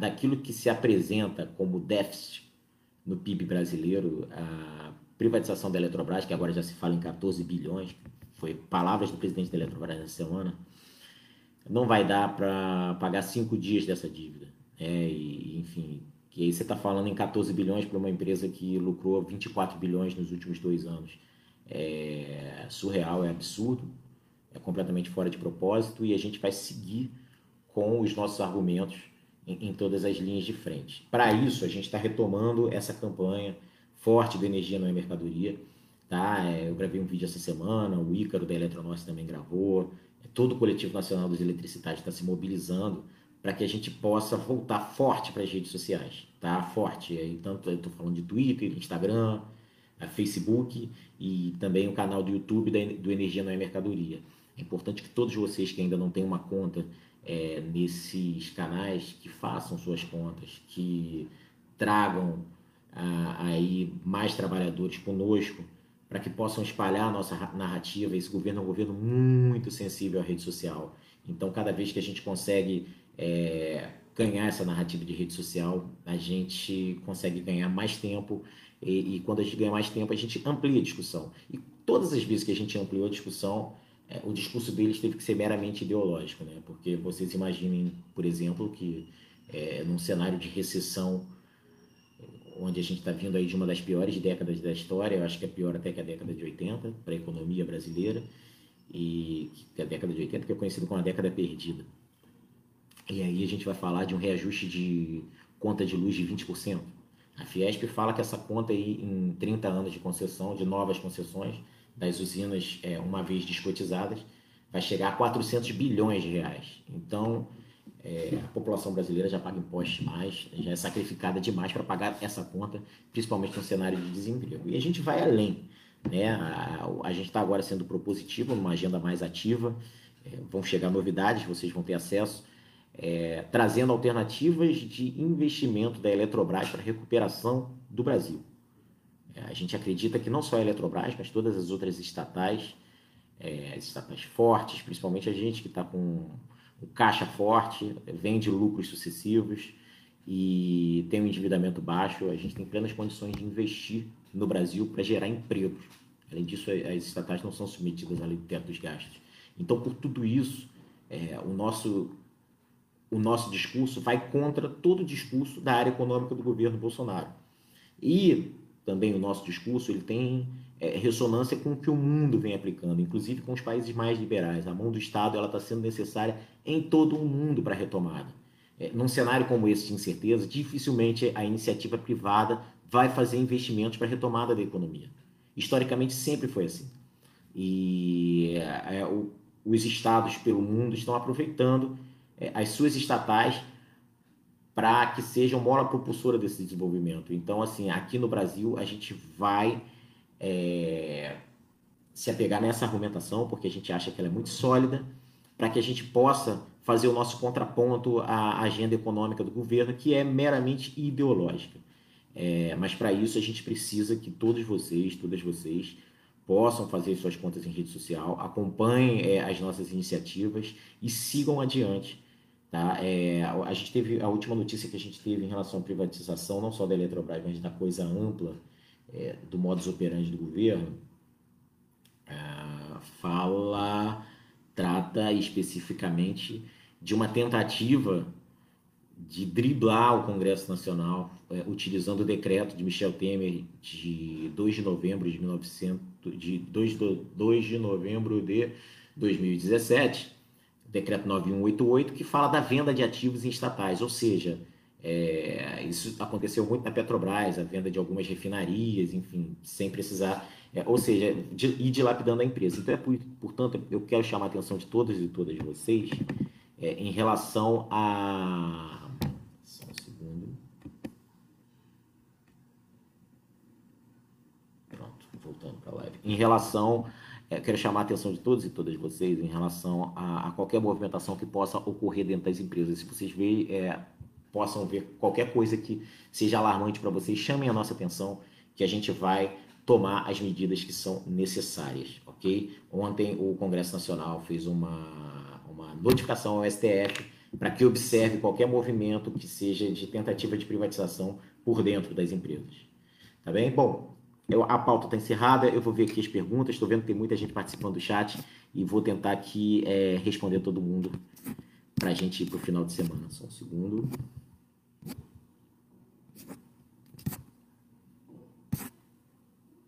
daquilo que se apresenta como déficit no PIB brasileiro, a privatização da Eletrobras, que agora já se fala em 14 bilhões, foi palavras do presidente da Eletrobras nessa semana, não vai dar para pagar cinco dias dessa dívida. É, e, enfim, que aí você está falando em 14 bilhões para uma empresa que lucrou 24 bilhões nos últimos dois anos. É surreal, é absurdo, é completamente fora de propósito e a gente vai seguir com os nossos argumentos em, em todas as linhas de frente. Para isso, a gente está retomando essa campanha forte do Energia Não é Mercadoria. Tá? É, eu gravei um vídeo essa semana, o Ícaro da Eletronorte também gravou, é, todo o Coletivo Nacional dos Eletricidades está se mobilizando para que a gente possa voltar forte para as redes sociais, tá? Forte. E tanto eu estou falando de Twitter, Instagram, Facebook e também o canal do YouTube do Energia Não é Mercadoria. É importante que todos vocês que ainda não têm uma conta é, nesses canais, que façam suas contas, que tragam ah, aí mais trabalhadores conosco, para que possam espalhar a nossa narrativa. Esse governo é um governo muito sensível à rede social. Então, cada vez que a gente consegue é, ganhar essa narrativa de rede social, a gente consegue ganhar mais tempo e, e, quando a gente ganha mais tempo, a gente amplia a discussão. E todas as vezes que a gente ampliou a discussão, é, o discurso deles teve que ser meramente ideológico, né? Porque vocês imaginem, por exemplo, que é, num cenário de recessão, onde a gente está vindo aí de uma das piores décadas da história, eu acho que é pior até que a década de 80 para a economia brasileira, e que a década de 80 que é conhecido como a década perdida. E aí a gente vai falar de um reajuste de conta de luz de 20%. A Fiesp fala que essa conta aí em 30 anos de concessão, de novas concessões das usinas, é, uma vez descotizadas, vai chegar a 400 bilhões de reais. Então, é, a população brasileira já paga impostos demais, já é sacrificada demais para pagar essa conta, principalmente no cenário de desemprego. E a gente vai além. Né? A, a gente está agora sendo propositivo, numa agenda mais ativa, é, vão chegar novidades, vocês vão ter acesso é, trazendo alternativas de investimento da Eletrobras para a recuperação do Brasil. A gente acredita que não só a Eletrobras, mas todas as outras estatais, é, estatais fortes, principalmente a gente que está com o caixa forte, vende lucros sucessivos e tem um endividamento baixo, a gente tem plenas condições de investir no Brasil para gerar empregos. Além disso, as estatais não são submetidas à lei do teto dos gastos. Então, por tudo isso, é, o nosso o nosso discurso vai contra todo o discurso da área econômica do governo Bolsonaro. E também o nosso discurso ele tem é, ressonância com o que o mundo vem aplicando, inclusive com os países mais liberais. A mão do Estado ela está sendo necessária em todo o mundo para a retomada. É, num cenário como esse de incerteza, dificilmente a iniciativa privada vai fazer investimentos para a retomada da economia. Historicamente sempre foi assim. E é, é o, os estados pelo mundo estão aproveitando é, as suas estatais para que sejam mola propulsora desse desenvolvimento. Então, assim, aqui no Brasil, a gente vai é, se apegar nessa argumentação, porque a gente acha que ela é muito sólida, para que a gente possa fazer o nosso contraponto à agenda econômica do governo, que é meramente ideológica. É, mas para isso a gente precisa que todos vocês, todas vocês, possam fazer suas contas em rede social, acompanhem é, as nossas iniciativas e sigam adiante Tá? É, a gente teve a última notícia que a gente teve em relação à privatização, não só da Eletrobras, mas da coisa ampla é, do modus operandi do governo, é, fala, trata especificamente de uma tentativa de driblar o Congresso Nacional, é, utilizando o decreto de Michel Temer de 2 de novembro de 1900, de 2, 2 de novembro de 2017, decreto 9188, que fala da venda de ativos em estatais, ou seja, é, isso aconteceu muito na Petrobras, a venda de algumas refinarias, enfim, sem precisar, é, ou seja, de, ir dilapidando a empresa. Então, é por, portanto, eu quero chamar a atenção de todos e todas vocês é, em relação a. Só um segundo. Pronto, voltando para a live. Em relação é, quero chamar a atenção de todos e todas vocês em relação a, a, qualquer movimentação que possa ocorrer dentro das empresas. Se vocês verem, é, possam ver qualquer coisa que seja alarmante para vocês, chamem a nossa atenção que a gente vai tomar as medidas que são necessárias, ok? Ontem o Congresso Nacional fez uma, uma notificação ao STF para que observe qualquer movimento que seja de tentativa de privatização por dentro das empresas. Tá bem? Bom, eu, a pauta está encerrada, eu vou ver aqui as perguntas, estou vendo que tem muita gente participando do chat e vou tentar aqui é, responder todo mundo para a gente ir para o final de semana. Só um segundo.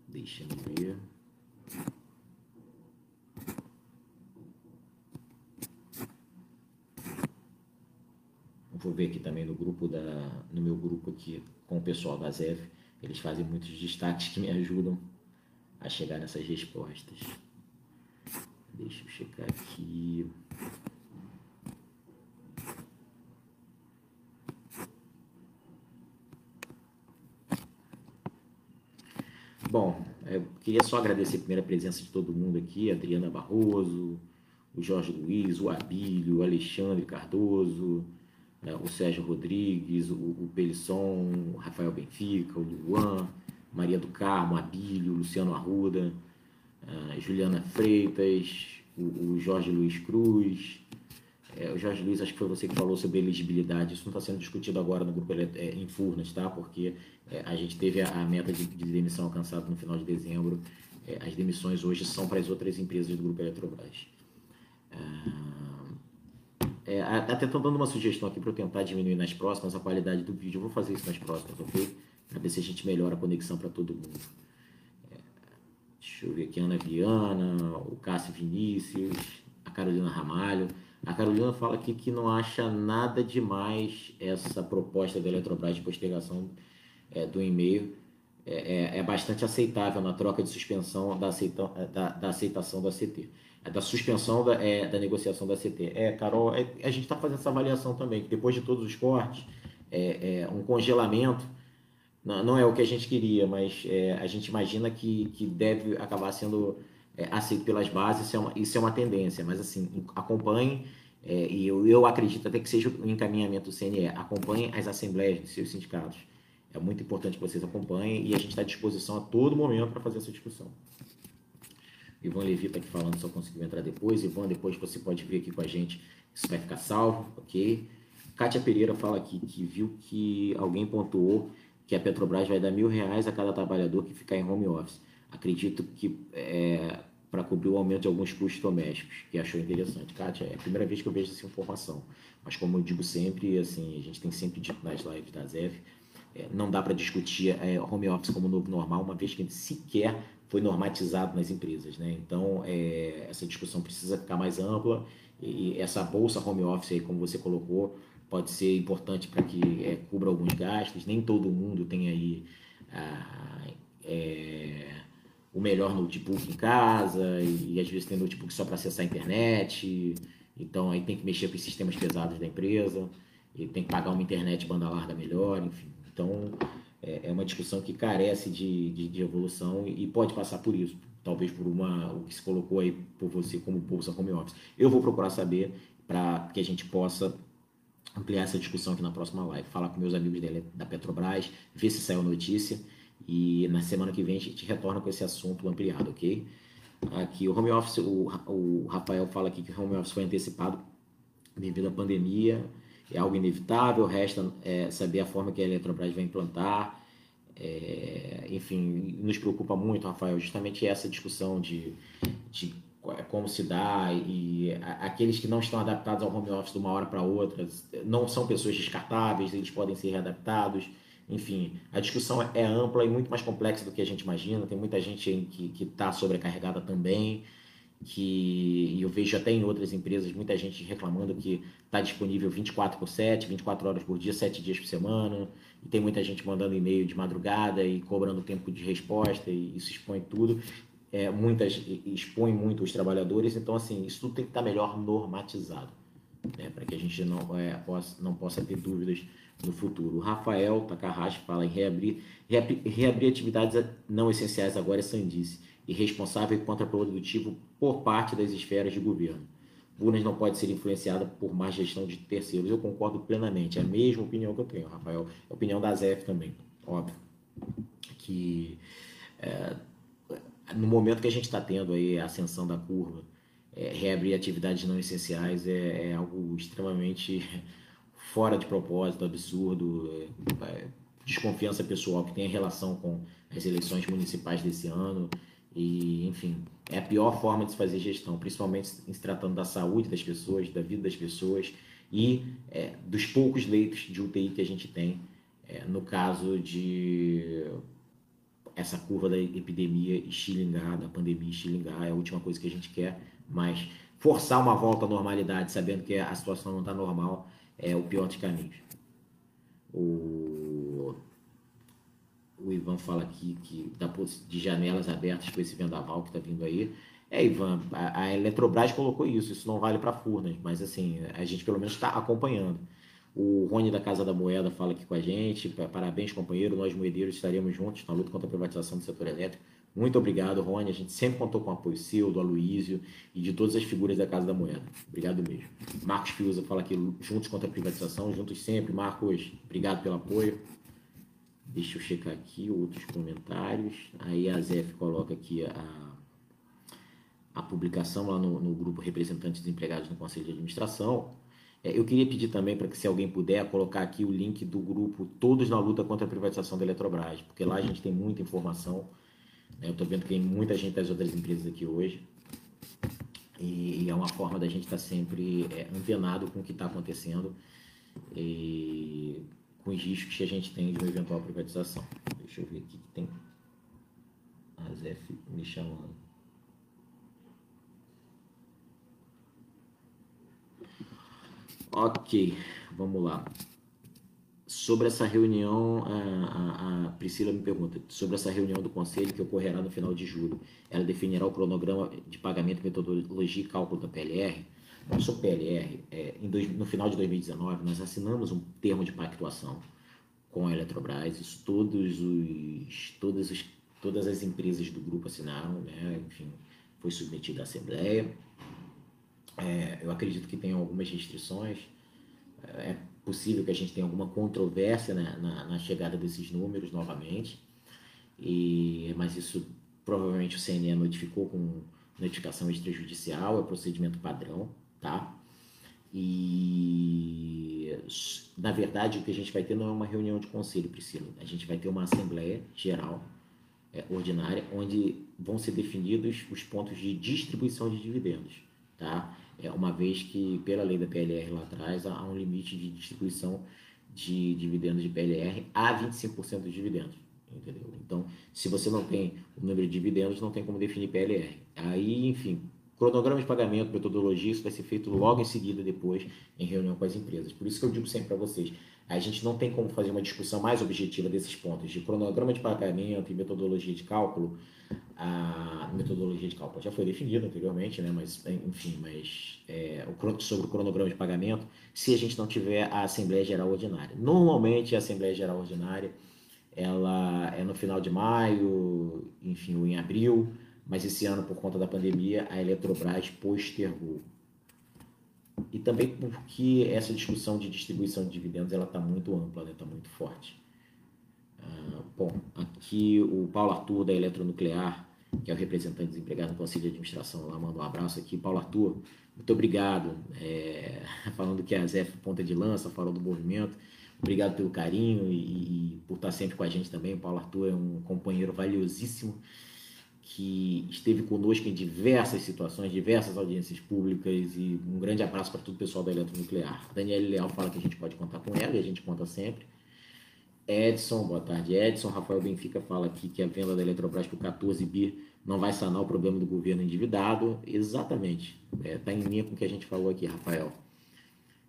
Deixa eu ver. Vou ver aqui também no grupo da, no meu grupo aqui com o pessoal da ZEF, eles fazem muitos destaques que me ajudam a chegar nessas respostas. Deixa eu checar aqui. Bom, eu queria só agradecer a primeira presença de todo mundo aqui, Adriana Barroso, o Jorge Luiz, o Abílio, o Alexandre Cardoso, né, o Sérgio Rodrigues, o, o Pelisson, o Rafael Benfica, o Luan, Maria do Carmo, Abílio, Luciano Arruda, a Juliana Freitas, o, o Jorge Luiz Cruz. É, o Jorge Luiz, acho que foi você que falou sobre elegibilidade. Isso não está sendo discutido agora no grupo é, em Furnas, tá? Porque é, a gente teve a, a meta de, de, demissão alcançada no final de dezembro. As demissões hoje são para as outras empresas do grupo Eletrobras. Ah, é, até estou dando uma sugestão aqui para eu tentar diminuir nas próximas a qualidade do vídeo. Eu vou fazer isso nas próximas, ok? Para ver se a gente melhora a conexão para todo mundo. É, deixa eu ver aqui, Ana Viana, o Cássio Vinícius, a Carolina Ramalho. A Carolina fala aqui que não acha nada demais essa proposta da Eletrobras de postergação é, do e-mail. É, é, é, bastante aceitável na troca de suspensão da, aceita, da, da aceitação da CT. É da suspensão da, é, da negociação da CT. É, Carol, é, a gente está fazendo essa avaliação também, que depois de todos os cortes, é, é, um congelamento não, não, é o que a gente queria, mas é, a gente imagina que, que deve acabar sendo aceito pelas bases, isso é uma, isso é uma tendência, mas assim, acompanhe, e eu, eu acredito até que seja o encaminhamento do CNE, acompanhe as assembleias dos seus sindicatos. É muito importante que vocês acompanhem e a gente está à disposição a todo momento para fazer essa discussão. Ivan Levi está aqui falando, só conseguiu entrar depois. Ivan, depois você pode vir aqui com a gente, isso vai ficar salvo, ok? Kátia Pereira fala aqui que viu que alguém pontuou que a Petrobras vai dar mil reais a cada trabalhador que ficar em home office. Acredito que é, para cobrir o aumento de alguns custos domésticos, que achou interessante. Kátia, é a primeira vez que eu vejo essa informação. Mas como eu digo sempre, assim, a gente tem sempre dito nas lives da ZEF, é, não dá para discutir é, home office como novo normal, uma vez que sequer foi normatizado nas empresas. Né? Então, é, essa discussão precisa ficar mais ampla e essa bolsa home office, aí, como você colocou, pode ser importante para que é, cubra alguns gastos. Nem todo mundo tem aí é, o melhor notebook em casa e, e às vezes tem notebook só para acessar a internet. Então, aí tem que mexer com os sistemas pesados da empresa e tem que pagar uma internet banda larga melhor, enfim. Então, é, é uma discussão que carece de, de, de, evolução e pode passar por isso, talvez por uma o que se colocou aí por você como bolsa home office. Eu vou procurar saber para que a gente possa ampliar essa discussão aqui na próxima live, falar com meus amigos da Petrobras, ver se saiu notícia e na semana que vem a gente retorna com esse assunto ampliado, ok? Aqui o home office, o, o Rafael fala aqui que o home office foi antecipado devido à pandemia é algo inevitável, resta é, saber a forma que a Eletrobras vai implantar. É, enfim, nos preocupa muito, Rafael, justamente essa discussão de, de como se dá e aqueles que não estão adaptados ao home office de uma hora para outra não são pessoas descartáveis, eles podem ser readaptados. Enfim, a discussão é ampla e muito mais complexa do que a gente imagina. Tem muita gente que está sobrecarregada também que eu vejo até em outras empresas muita gente reclamando que está disponível 24 por 7, 24 horas por dia, 7 dias por semana, e tem muita gente mandando e-mail de madrugada e cobrando tempo de resposta, e isso expõe tudo. É, muitas expõe muito os trabalhadores, então assim, isso tudo tem que estar tá melhor normatizado, né, para que a gente não, é, possa, não possa ter dúvidas no futuro. O Rafael Takahashi fala em reabrir, reabrir, reabrir atividades não essenciais agora é sandice e responsável e contraprodutivo por parte das esferas de governo. Bunas não pode ser influenciada por má gestão de terceiros. Eu concordo plenamente. É a mesma opinião que eu tenho, Rafael. É a opinião da ZF também, óbvio. Que é, no momento que a gente está tendo aí a ascensão da curva, é, reabrir atividades não essenciais é, é, algo extremamente fora de propósito, absurdo, é, desconfiança pessoal que tem relação com as eleições municipais desse ano. E, enfim, é a pior forma de se fazer gestão, principalmente em se tratando da saúde das pessoas, da vida das pessoas e é, dos poucos leitos de UTI que a gente tem é, no caso de essa curva da epidemia estilingar, da pandemia estilingar, é a última coisa que a gente quer, mas forçar uma volta à normalidade, sabendo que a situação não está normal, é o pior dos caminhos. O, o Ivan fala aqui que dá de janelas abertas com esse vendaval que está vindo aí. É, Ivan, a, a Eletrobras colocou isso, isso não vale para Furnas, mas assim, a gente pelo menos está acompanhando. O Rony da Casa da Moeda fala aqui com a gente. Parabéns, companheiro. Nós, moedeiros, estaremos juntos na luta contra a privatização do setor elétrico. Muito obrigado, Rony. A gente sempre contou com o apoio seu, do Aloísio e de todas as figuras da Casa da Moeda. Obrigado mesmo. Marcos Fiuza fala aqui, juntos contra a privatização, juntos sempre. Marcos, obrigado pelo apoio. Deixa eu checar aqui outros comentários. Aí a Zef coloca aqui a, a publicação lá no, no grupo Representantes dos Empregados no Conselho de Administração. É, eu queria pedir também para que, se alguém puder, colocar aqui o link do grupo Todos na Luta contra a Privatização da Eletrobras, porque lá a gente tem muita informação. Né? Eu estou vendo que tem muita gente das outras empresas aqui hoje. E é uma forma da gente estar tá sempre é, antenado com o que está acontecendo e com os riscos que a gente tem de uma eventual privatização. Deixa eu ver aqui que tem a Zef me chamando. Ok, vamos lá. Sobre essa reunião, a, a, a, Priscila me pergunta sobre essa reunião do Conselho que ocorrerá no final de julho. Ela definirá o cronograma de pagamento, metodologia e cálculo da PLR. Não sou PLR. É, dois, no final de 2019, nós assinamos um termo de pactuação com a Eletrobras. Isso todos os, todas, os, todas as empresas do grupo assinaram, né? enfim, foi submetido à Assembleia. É, eu acredito que tem algumas restrições. É possível que a gente tenha alguma controvérsia né, na, na, chegada desses números novamente. E, mas isso provavelmente o CNE notificou com notificação extrajudicial, é procedimento padrão, tá? E na verdade o que a gente vai ter não é uma reunião de conselho, Priscila. A gente vai ter uma assembleia geral é, ordinária onde vão ser definidos os pontos de distribuição de dividendos, tá? é, uma vez que, pela lei da PLR lá atrás, há um limite de distribuição de dividendos de PLR a 25% dos dividendos. Entendeu? Então, se você não tem o número de dividendos, não tem como definir PLR. Aí, enfim, cronograma de pagamento, metodologia, isso vai ser feito logo em seguida, depois, em reunião com as empresas. Por isso que eu digo sempre para vocês, a gente não tem como fazer uma discussão mais objetiva desses pontos de cronograma de pagamento e metodologia de cálculo. A metodologia de cálculo já foi definida anteriormente, né? mas enfim, mas é, sobre o cronograma de pagamento, se a gente não tiver a Assembleia Geral Ordinária. Normalmente a Assembleia Geral Ordinária ela é no final de maio, enfim, ou em abril, mas esse ano, por conta da pandemia, a Eletrobras postergou e também porque essa discussão de distribuição de dividendos ela está muito ampla, está né? Tá muito forte. Ah, bom, aqui o Paulo Arthur da Eletronuclear, que é o representante desempregado no Conselho de Administração, lá manda um abraço aqui. Paulo Arthur, muito obrigado. É, falando que a ZF ponta de lança, falou do movimento. Obrigado pelo carinho e, e por estar sempre com a gente também. O Paulo Arthur é um companheiro valiosíssimo que esteve conosco em diversas situações, diversas audiências públicas e um grande abraço para todo o pessoal da Eletronuclear. Daniela Leal fala que a gente pode contar com ela e a gente conta sempre. Edson, boa tarde, Edson. Rafael Benfica fala aqui que a venda da Eletrobras por 14 bi não vai sanar o problema do governo endividado. Exatamente. Está é, tá em linha com o que a gente falou aqui, Rafael.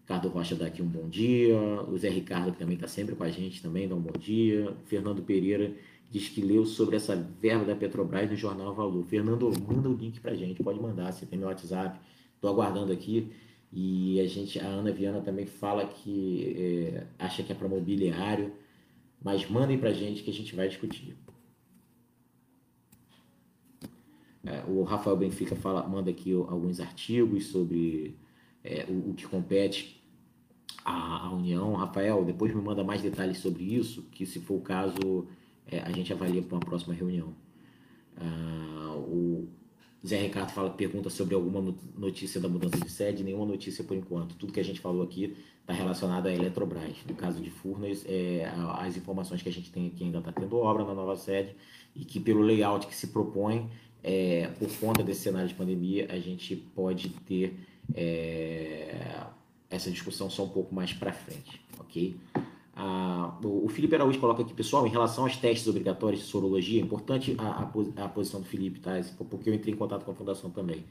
Ricardo Rocha dá aqui um bom dia. O Zé Ricardo, que também está sempre com a gente, também dá um bom dia. Fernando Pereira diz que leu sobre essa verba da Petrobras no jornal Valor. Fernando, manda o link para gente, pode mandar, você tem meu WhatsApp, estou aguardando aqui. E a gente, a Ana Viana também fala que é, acha que é para mobiliário, mas mandem para gente que a gente vai discutir. É, o Rafael Benfica fala, manda aqui alguns artigos sobre é, o, o, que compete à União. Rafael, depois me manda mais detalhes sobre isso, que se for o caso é, a gente avalia para uma próxima reunião. Ah, o Zé Ricardo fala, pergunta sobre alguma notícia da mudança de sede, nenhuma notícia por enquanto. Tudo que a gente falou aqui está relacionado à Eletrobras. No caso de Furnas, é, as informações que a gente tem aqui ainda está tendo obra na nova sede e que pelo layout que se propõe, é, por conta desse cenário de pandemia, a gente pode ter é, essa discussão só um pouco mais para frente, ok? Ah, o Felipe Araújo coloca aqui, pessoal, em relação aos testes obrigatórios de sorologia, é importante a, a, a posição do Felipe, tá? Porque eu entrei em contato com a fundação também.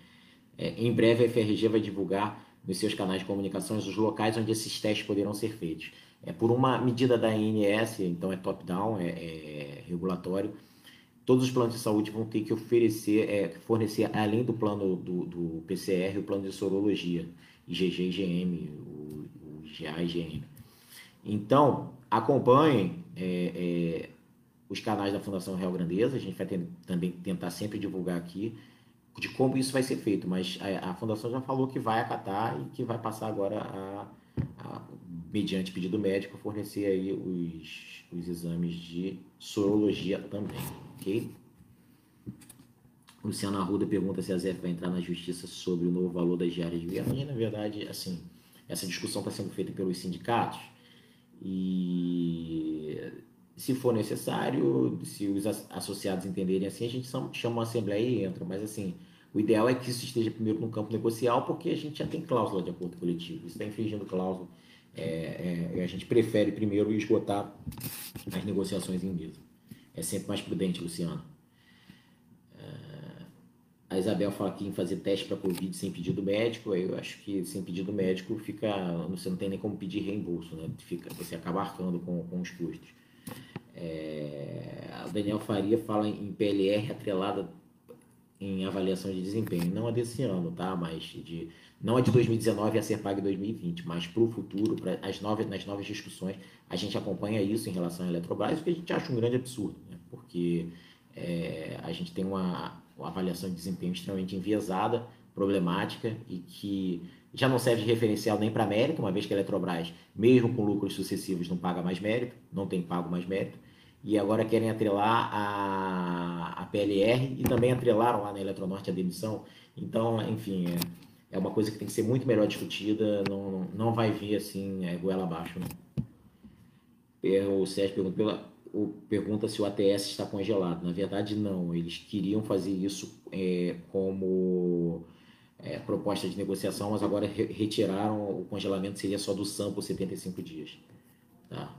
É, em breve a FRG vai divulgar nos seus canais de comunicações os locais onde esses testes poderão ser feitos. É por uma medida da ANS, então é top-down, é, é, regulatório. Todos os planos de saúde vão ter que oferecer, é, fornecer, além do plano do, do PCR, o plano de sorologia, IgG IgM, o, o IgA IgM. Então, acompanhem é, é, os canais da Fundação Real Grandeza, a gente vai ter, também tentar sempre divulgar aqui de como isso vai ser feito, mas a, a, Fundação já falou que vai acatar e que vai passar agora a, a mediante pedido médico, fornecer aí os, os exames de sorologia também, ok? Luciano Arruda pergunta se a ZF vai entrar na justiça sobre o novo valor das diárias de viagem. Na verdade, assim, essa discussão está sendo feita pelos sindicatos e se for necessário, se os associados entenderem assim, a gente chama uma assembleia e entra. Mas assim, o ideal é que isso esteja primeiro no campo negocial, porque a gente já tem cláusula de acordo coletivo. Isso está infringindo cláusula é, é, a gente prefere primeiro esgotar as negociações em mesa. É sempre mais prudente, Luciano. É, a Isabel fala aqui em fazer teste para Covid sem pedido médico. Eu acho que sem pedido médico fica, você não tem nem como pedir reembolso, né? Fica, você acaba arcando com, com os custos. É, o Daniel Faria fala em PLR atrelada em avaliação de desempenho, não a desse ano, tá? Mas de não a de 2019 a ser paga em 2020, mas para o futuro, para as novas, nas novas discussões, a gente acompanha isso em relação à Eletrobras, o que a gente acha um grande absurdo, né? porque é, a gente tem uma, uma, avaliação de desempenho extremamente enviesada, problemática e que já não serve de referencial nem para mérito, uma vez que a Eletrobras, mesmo com lucros sucessivos, não paga mais mérito, não tem pago mais mérito, e agora querem atrelar a, a PLR e também atrelaram lá na Eletronorte a demissão. Então, enfim, é, é uma coisa que tem que ser muito melhor discutida, não, não vai vir assim, é, goela abaixo. Né? O Sérgio pergunta, pergunta se o ATS está congelado. Na verdade, não. Eles queriam fazer isso é, como é, proposta de negociação, mas agora re retiraram o congelamento, seria só do SAM por 75 dias. Tá?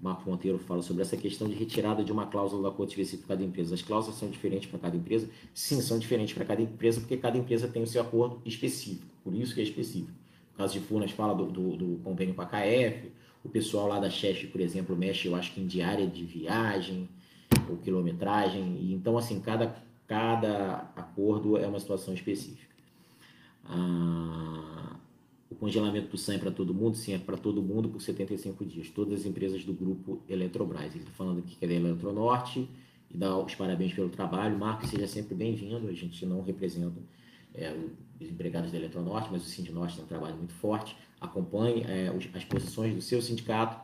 Marco Monteiro fala sobre essa questão de retirada de uma cláusula da acordo específico para cada empresa. As cláusulas são diferentes para cada empresa? Sim, são diferentes para cada empresa, porque cada empresa tem o seu acordo específico, por isso que é específico. No caso de Furnas, fala do, do, do convênio com a KF, o pessoal lá da Chef, por exemplo, mexe, eu acho que em diária de viagem ou quilometragem, e então, assim, cada, cada acordo é uma situação específica. Ah, o congelamento do SAM é para todo mundo? Sim, é para todo mundo por 75 dias. Todas as empresas do grupo Eletrobras. Ele está falando aqui que é da Eletronorte e dá os parabéns pelo trabalho. Marco, seja sempre bem-vindo. A gente não representa é, os empregados da Eletronorte, mas o Sindinorte tem um trabalho muito forte. Acompanhe é, as posições do seu sindicato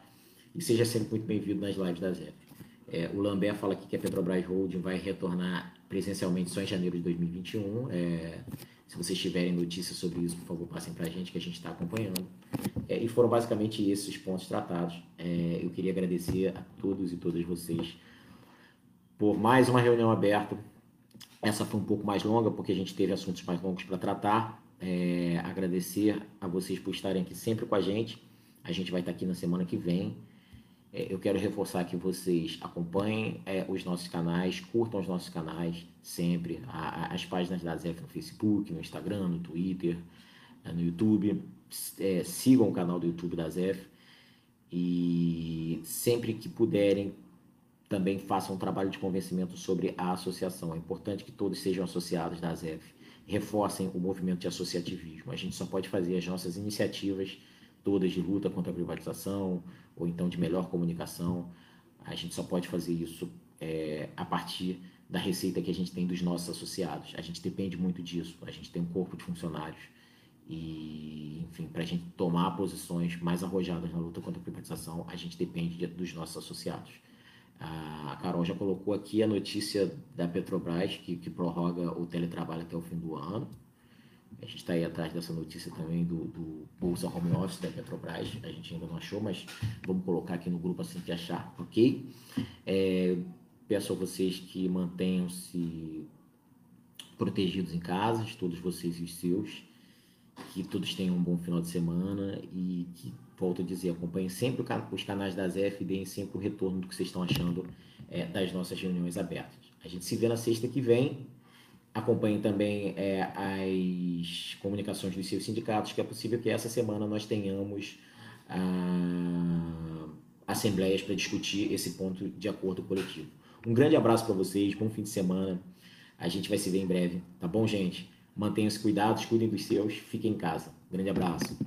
e seja sempre muito bem-vindo nas lives da ZEP. É, o Lambert fala aqui que a Petrobras Holding vai retornar presencialmente só em janeiro de 2021. É, se vocês tiverem notícias sobre isso, por favor, passem para a gente que a gente está acompanhando. É, e foram basicamente esses pontos tratados. É, eu queria agradecer a todos e todas vocês por mais uma reunião aberta. Essa foi um pouco mais longa, porque a gente teve assuntos mais longos para tratar. É, agradecer a vocês por estarem aqui sempre com a gente. A gente vai estar aqui na semana que vem. É, eu quero reforçar que vocês acompanhem é, os nossos canais, curtam os nossos canais sempre, a, a, as páginas da ZEF no Facebook, no Instagram, no Twitter, é, no YouTube. É, sigam o canal do YouTube da ZEF e sempre que puderem também façam um trabalho de convencimento sobre a associação. É importante que todos sejam associados da ZEF, reforcem o movimento de associativismo. A gente só pode fazer as nossas iniciativas todas de luta contra a privatização ou então de melhor comunicação. A gente só pode fazer isso é, a partir da receita que a gente tem dos nossos associados. A gente depende muito disso. A gente tem um corpo de funcionários e, enfim, para a gente tomar posições mais arrojadas na luta contra a privatização, a gente depende de, dos nossos associados. A Carol já colocou aqui a notícia da Petrobras que, que prorroga o teletrabalho até o fim do ano. A gente está aí atrás dessa notícia também do, do Bolsa Home Office da Petrobras. A gente ainda não achou, mas vamos colocar aqui no grupo assim que achar, ok? É, peço a vocês que mantenham-se protegidos em casa, todos vocês e os seus, que todos tenham um bom final de semana e que, volto a dizer, acompanhem sempre os canais da ZF e deem sempre o retorno do que vocês estão achando é, das nossas reuniões abertas. A gente se vê na sexta que vem. Acompanhem também é, as comunicações dos seus sindicatos, que é possível que essa semana nós tenhamos ah, assembleias para discutir esse ponto de acordo coletivo. Um grande abraço para vocês, bom fim de semana. A gente vai se ver em breve, tá bom, gente? Mantenham-se cuidados, cuidem dos seus, fiquem em casa. Grande abraço.